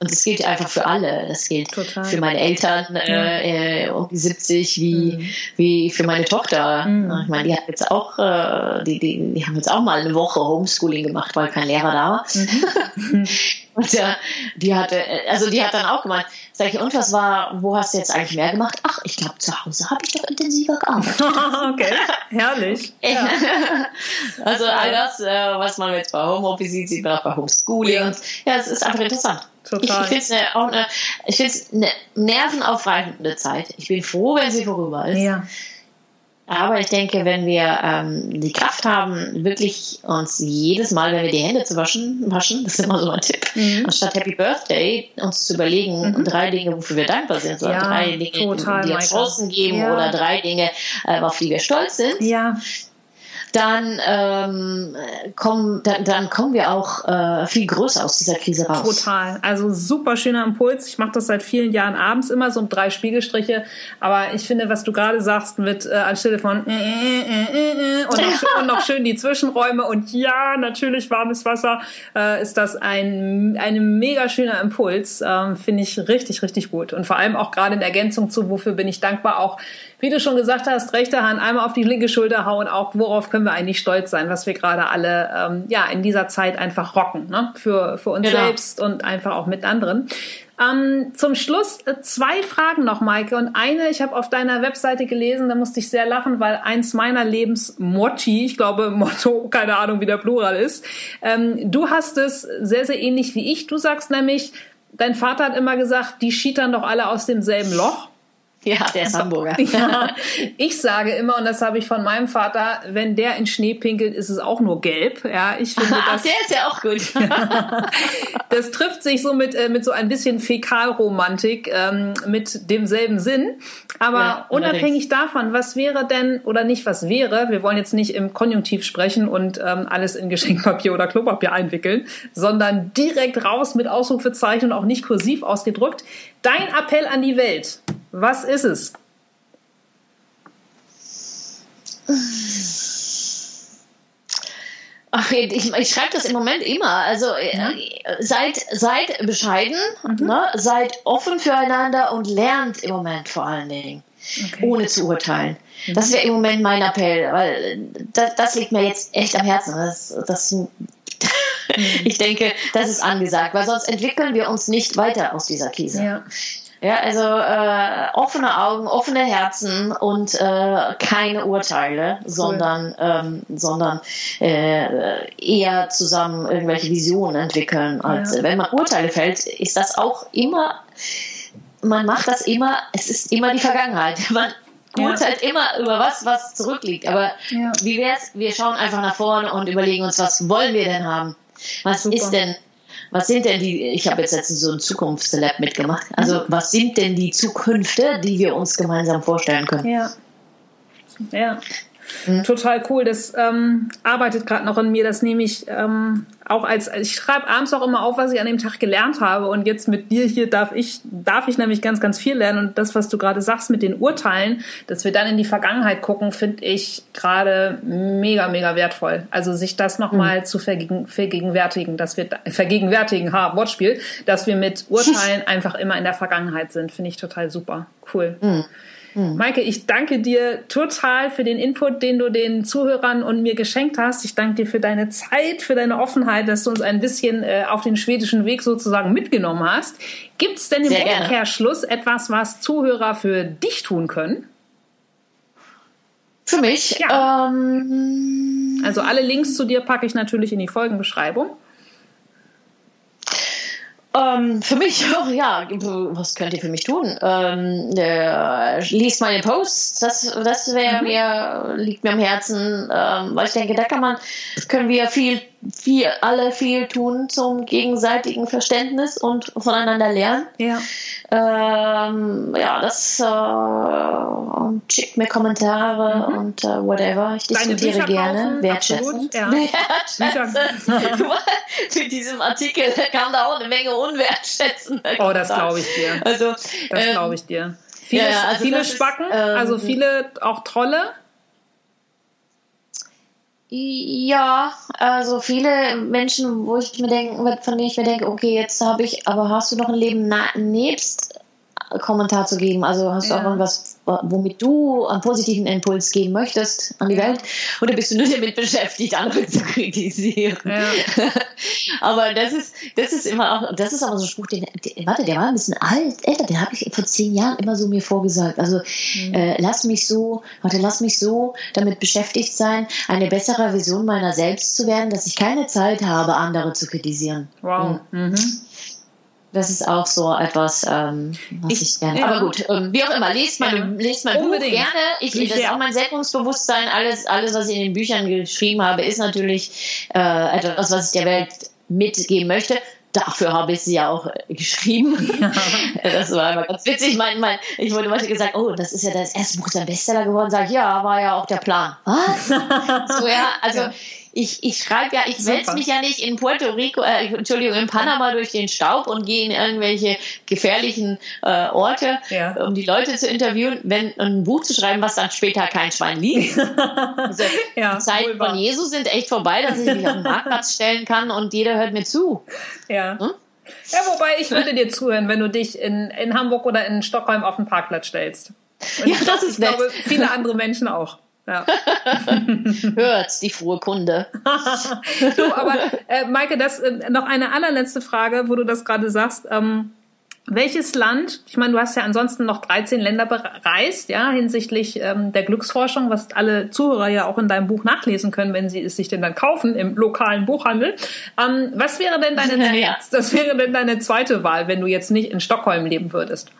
Und das gilt einfach für alle. Das gilt Total. für meine Eltern äh, äh, um die 70 wie, mhm. wie für meine Tochter. Mhm. Ich meine, die hat jetzt auch, äh, die, die, die haben jetzt auch mal eine Woche Homeschooling gemacht, weil kein Lehrer da war. Mhm. Und äh, die hatte, also die hat dann auch gemeint, sag ich, und was war, wo hast du jetzt eigentlich mehr gemacht? Ach, ich glaube, zu Hause habe ich doch intensiver gearbeitet.
okay, herrlich. Ja.
also all das, äh, was man jetzt bei Homeoffice sieht, sieht man auch bei Homeschooling. Und, ja es ist einfach interessant. Total. Ich, ich finde es eine, eine, eine nervenaufreibende Zeit. Ich bin froh, wenn sie vorüber ist. Ja. Aber ich denke, wenn wir ähm, die Kraft haben, wirklich uns jedes Mal, wenn wir die Hände zu waschen, waschen, das ist immer so ein Tipp, mhm. anstatt Happy Birthday, uns zu überlegen, mhm. drei Dinge, wofür wir dankbar sind, oder ja, drei Dinge, total, die uns Chancen geben, ja. oder drei Dinge, äh, auf die wir stolz sind. Ja dann, ähm, kommen, dann, dann kommen wir auch äh, viel größer aus dieser Krise raus.
Total. Also super schöner Impuls. Ich mache das seit vielen Jahren abends immer, so drei Spiegelstriche. Aber ich finde, was du gerade sagst mit äh, anstelle von äh, äh, äh, äh, und, noch, und noch schön die Zwischenräume und ja, natürlich warmes Wasser, äh, ist das ein, ein mega schöner Impuls. Ähm, finde ich richtig, richtig gut. Und vor allem auch gerade in Ergänzung zu, wofür bin ich dankbar, auch wie du schon gesagt hast, rechte Hand einmal auf die linke Schulter hauen, auch worauf können wir eigentlich stolz sein, was wir gerade alle ähm, ja in dieser Zeit einfach rocken, ne? für, für uns genau. selbst und einfach auch mit anderen. Ähm, zum Schluss äh, zwei Fragen noch, Maike. Und eine, ich habe auf deiner Webseite gelesen, da musste ich sehr lachen, weil eins meiner Lebensmotti, ich glaube Motto, keine Ahnung, wie der Plural ist, ähm, du hast es sehr, sehr ähnlich wie ich. Du sagst nämlich, dein Vater hat immer gesagt, die schietern doch alle aus demselben Loch.
Ja, der ist Hamburger.
Ja, ich sage immer, und das habe ich von meinem Vater, wenn der in Schnee pinkelt, ist es auch nur gelb. Ja, ich finde das.
der ist ja auch gut.
das trifft sich so mit, äh, mit so ein bisschen Fäkalromantik, ähm, mit demselben Sinn. Aber ja, unabhängig davon, was wäre denn, oder nicht was wäre, wir wollen jetzt nicht im Konjunktiv sprechen und ähm, alles in Geschenkpapier oder Klopapier einwickeln, sondern direkt raus mit Ausrufezeichen und auch nicht kursiv ausgedrückt. Dein Appell an die Welt. Was ist es?
Ach, ich, ich schreibe das im Moment immer. Also äh, ja. seid, seid bescheiden, mhm. ne? seid offen füreinander und lernt im Moment vor allen Dingen, okay. ohne zu urteilen. Mhm. Das wäre im Moment mein Appell, weil das, das, liegt mir jetzt echt am Herzen. Das, das, mhm. ich denke, das ist angesagt, weil sonst entwickeln wir uns nicht weiter aus dieser Krise. Ja. Ja, also äh, offene Augen, offene Herzen und äh, keine Urteile, cool. sondern, ähm, sondern äh, eher zusammen irgendwelche Visionen entwickeln. Als, ja. Wenn man Urteile fällt, ist das auch immer, man macht das immer, es ist immer die Vergangenheit. Man urteilt ja. immer über was, was zurückliegt. Aber ja. wie wär's, wir schauen einfach nach vorne und überlegen uns, was wollen wir denn haben? Was Super. ist denn was sind denn die, ich habe jetzt letztens so ein Zukunftslab mitgemacht, also was sind denn die Zukünfte, die wir uns gemeinsam vorstellen können?
Ja. Ja. Mhm. Total cool. Das ähm, arbeitet gerade noch in mir. Das nehme ich ähm, auch als, ich schreibe abends auch immer auf, was ich an dem Tag gelernt habe. Und jetzt mit dir hier darf ich, darf ich nämlich ganz, ganz viel lernen. Und das, was du gerade sagst mit den Urteilen, dass wir dann in die Vergangenheit gucken, finde ich gerade mega, mega wertvoll. Also sich das nochmal mhm. zu vergegen, vergegenwärtigen, dass wir vergegenwärtigen, ha, Wortspiel, dass wir mit Urteilen einfach immer in der Vergangenheit sind, finde ich total super. Cool. Mhm. Mhm. Maike, ich danke dir total für den Input, den du den Zuhörern und mir geschenkt hast. Ich danke dir für deine Zeit, für deine Offenheit, dass du uns ein bisschen äh, auf den schwedischen Weg sozusagen mitgenommen hast. Gibt es denn im Umkehrschluss etwas, was Zuhörer für dich tun können?
Für mich? Ja. Ähm,
also alle Links zu dir packe ich natürlich in die Folgenbeschreibung.
Ähm, für mich, ja, was könnt ihr für mich tun? Ähm, äh, liest meine Posts, das, das wäre mhm. mir, liegt mir am Herzen, ähm, weil ich denke, da kann man, können wir viel viel, alle viel tun zum gegenseitigen Verständnis und voneinander lernen. Ja. Ähm, ja, das äh, schickt mir Kommentare mhm. und äh, whatever. Ich diskutiere gerne. Wertschätzend. Ja. Mit diesem Artikel kam da auch eine Menge unwertschätzend.
Oh, das glaube ich dir. Also, das ähm, glaube ich dir. Viele, ja, also viele Spacken, ist, ähm, also viele auch Trolle.
Ja, also viele Menschen, wo ich mir denke, von denen ich mir denke, okay, jetzt habe ich, aber hast du noch ein Leben nebst Kommentar zu geben? Also hast du auch irgendwas, womit du einen positiven Impuls geben möchtest an die ja. Welt? Oder bist du nur damit beschäftigt, andere zu kritisieren? Ja. aber das ist, das ist immer auch, das ist aber so ein Spruch, den, den warte, der war ein bisschen alt, älter, den habe ich vor zehn Jahren immer so mir vorgesagt. Also mhm. äh, lass mich so, warte, lass mich so damit beschäftigt sein, eine bessere Version meiner selbst zu werden, dass ich keine Zeit habe, andere zu kritisieren.
Wow. Mhm. Mhm.
Das ist auch so etwas, ähm, was ich, ich gerne. Ja. Aber gut, ähm, wie auch immer, lest mein, ja. lest mein Buch gerne. Ich, das ist auch mein Selbstbewusstsein. Alles, alles, was ich in den Büchern geschrieben habe, ist natürlich äh, etwas, was ich der Welt mitgeben möchte. Dafür habe ich sie ja auch äh, geschrieben. Ja. Das war immer ganz witzig. Mein, mein, ich wurde heute gesagt, oh, das ist ja das erste Buch, der Bestseller geworden. Sag ich, ja, war ja auch der Plan. Was? so, ja, also ich, ich schreibe ja, ich wälze mich ja nicht in Puerto Rico, äh, Entschuldigung, in Panama durch den Staub und gehe in irgendwelche gefährlichen äh, Orte, ja. um die Leute zu interviewen, wenn ein Buch zu schreiben, was dann später kein Schwein liest. also, ja, die Zeiten von Jesus sind echt vorbei, dass ich mich auf den Marktplatz stellen kann und jeder hört mir zu.
Ja. Hm? Ja, wobei ich würde dir zuhören, wenn du dich in, in Hamburg oder in Stockholm auf den Parkplatz stellst.
Und ja, das ist
ich nett. glaube, viele andere Menschen auch. Ja.
Hört's, die frohe Kunde.
du, aber äh, Maike, das äh, noch eine allerletzte Frage, wo du das gerade sagst. Ähm, welches Land, ich meine, du hast ja ansonsten noch 13 Länder bereist, ja, hinsichtlich ähm, der Glücksforschung, was alle Zuhörer ja auch in deinem Buch nachlesen können, wenn sie es sich denn dann kaufen im lokalen Buchhandel. Ähm, was wäre denn deine, ja. das wäre denn deine zweite Wahl, wenn du jetzt nicht in Stockholm leben würdest?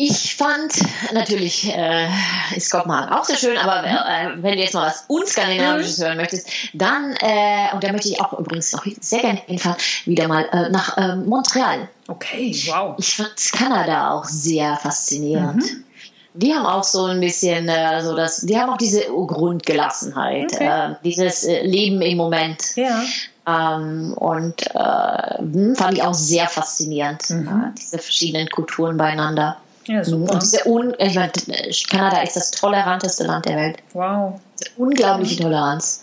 Ich fand natürlich äh, ist Kopenhagen auch sehr schön, aber äh, wenn du jetzt mal was unskandinavisches mhm. hören möchtest, dann äh, und da möchte ich auch übrigens auch sehr gerne hinfahren, wieder mal äh, nach äh, Montreal.
Okay, wow.
Ich fand Kanada auch sehr faszinierend. Mhm. Die haben auch so ein bisschen äh, so das, die haben auch diese Grundgelassenheit, okay. äh, dieses äh, Leben im Moment.
Ja.
Ähm, und äh, hm, fand ich auch sehr faszinierend, mhm. äh, diese verschiedenen Kulturen beieinander.
Ja, super. Und
diese Un meine, Kanada ist das toleranteste Land der Welt.
Wow.
Unglaubliche Toleranz.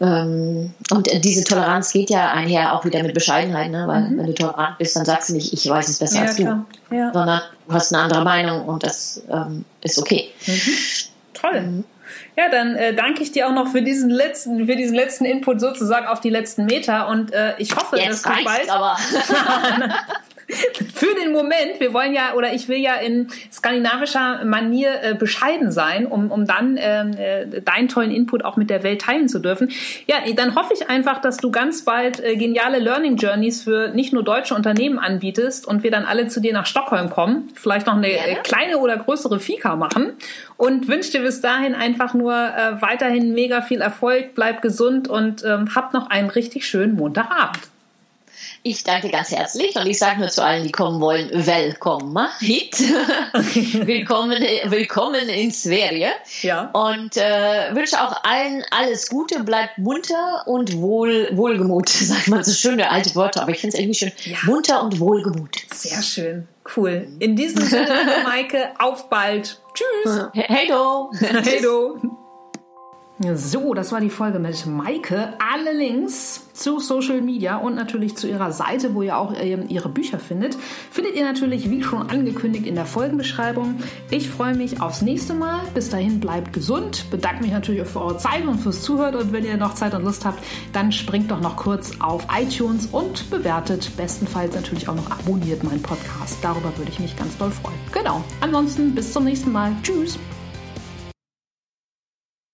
Ähm, und diese Toleranz geht ja einher auch wieder mit Bescheidenheit, ne? weil mhm. wenn du tolerant bist, dann sagst du nicht, ich weiß es besser ja, als du, ja. sondern du hast eine andere Meinung und das ähm, ist okay.
Mhm. Toll. Mhm. Ja, dann äh, danke ich dir auch noch für diesen letzten, für diesen letzten Input sozusagen auf die letzten Meter und äh, ich hoffe,
Jetzt
dass
du bald.
Für den Moment, wir wollen ja, oder ich will ja in skandinavischer Manier äh, bescheiden sein, um, um dann ähm, äh, deinen tollen Input auch mit der Welt teilen zu dürfen. Ja, dann hoffe ich einfach, dass du ganz bald äh, geniale Learning Journeys für nicht nur deutsche Unternehmen anbietest und wir dann alle zu dir nach Stockholm kommen, vielleicht noch eine äh, kleine oder größere Fika machen und wünsche dir bis dahin einfach nur äh, weiterhin mega viel Erfolg, bleib gesund und ähm, hab noch einen richtig schönen Montagabend.
Ich danke ganz herzlich und ich sage nur zu allen, die kommen wollen, willkommen hit. willkommen, willkommen in Sverige.
Ja.
Und äh, wünsche auch allen alles Gute, bleibt munter und wohl, wohlgemut, sagt man so schöne alte Worte, aber ich finde es irgendwie schön. Ja. Munter und wohlgemut.
Sehr schön. Cool. In diesem Sinne, Maike, auf bald. Tschüss.
Hey do.
Hey do. So, das war die Folge mit Maike. Alle Links zu Social Media und natürlich zu ihrer Seite, wo ihr auch ähm, ihre Bücher findet, findet ihr natürlich wie schon angekündigt in der Folgenbeschreibung. Ich freue mich aufs nächste Mal. Bis dahin bleibt gesund. Bedanke mich natürlich für eure Zeit und fürs Zuhören. Und wenn ihr noch Zeit und Lust habt, dann springt doch noch kurz auf iTunes und bewertet. Bestenfalls natürlich auch noch abonniert meinen Podcast. Darüber würde ich mich ganz doll freuen. Genau. Ansonsten bis zum nächsten Mal. Tschüss.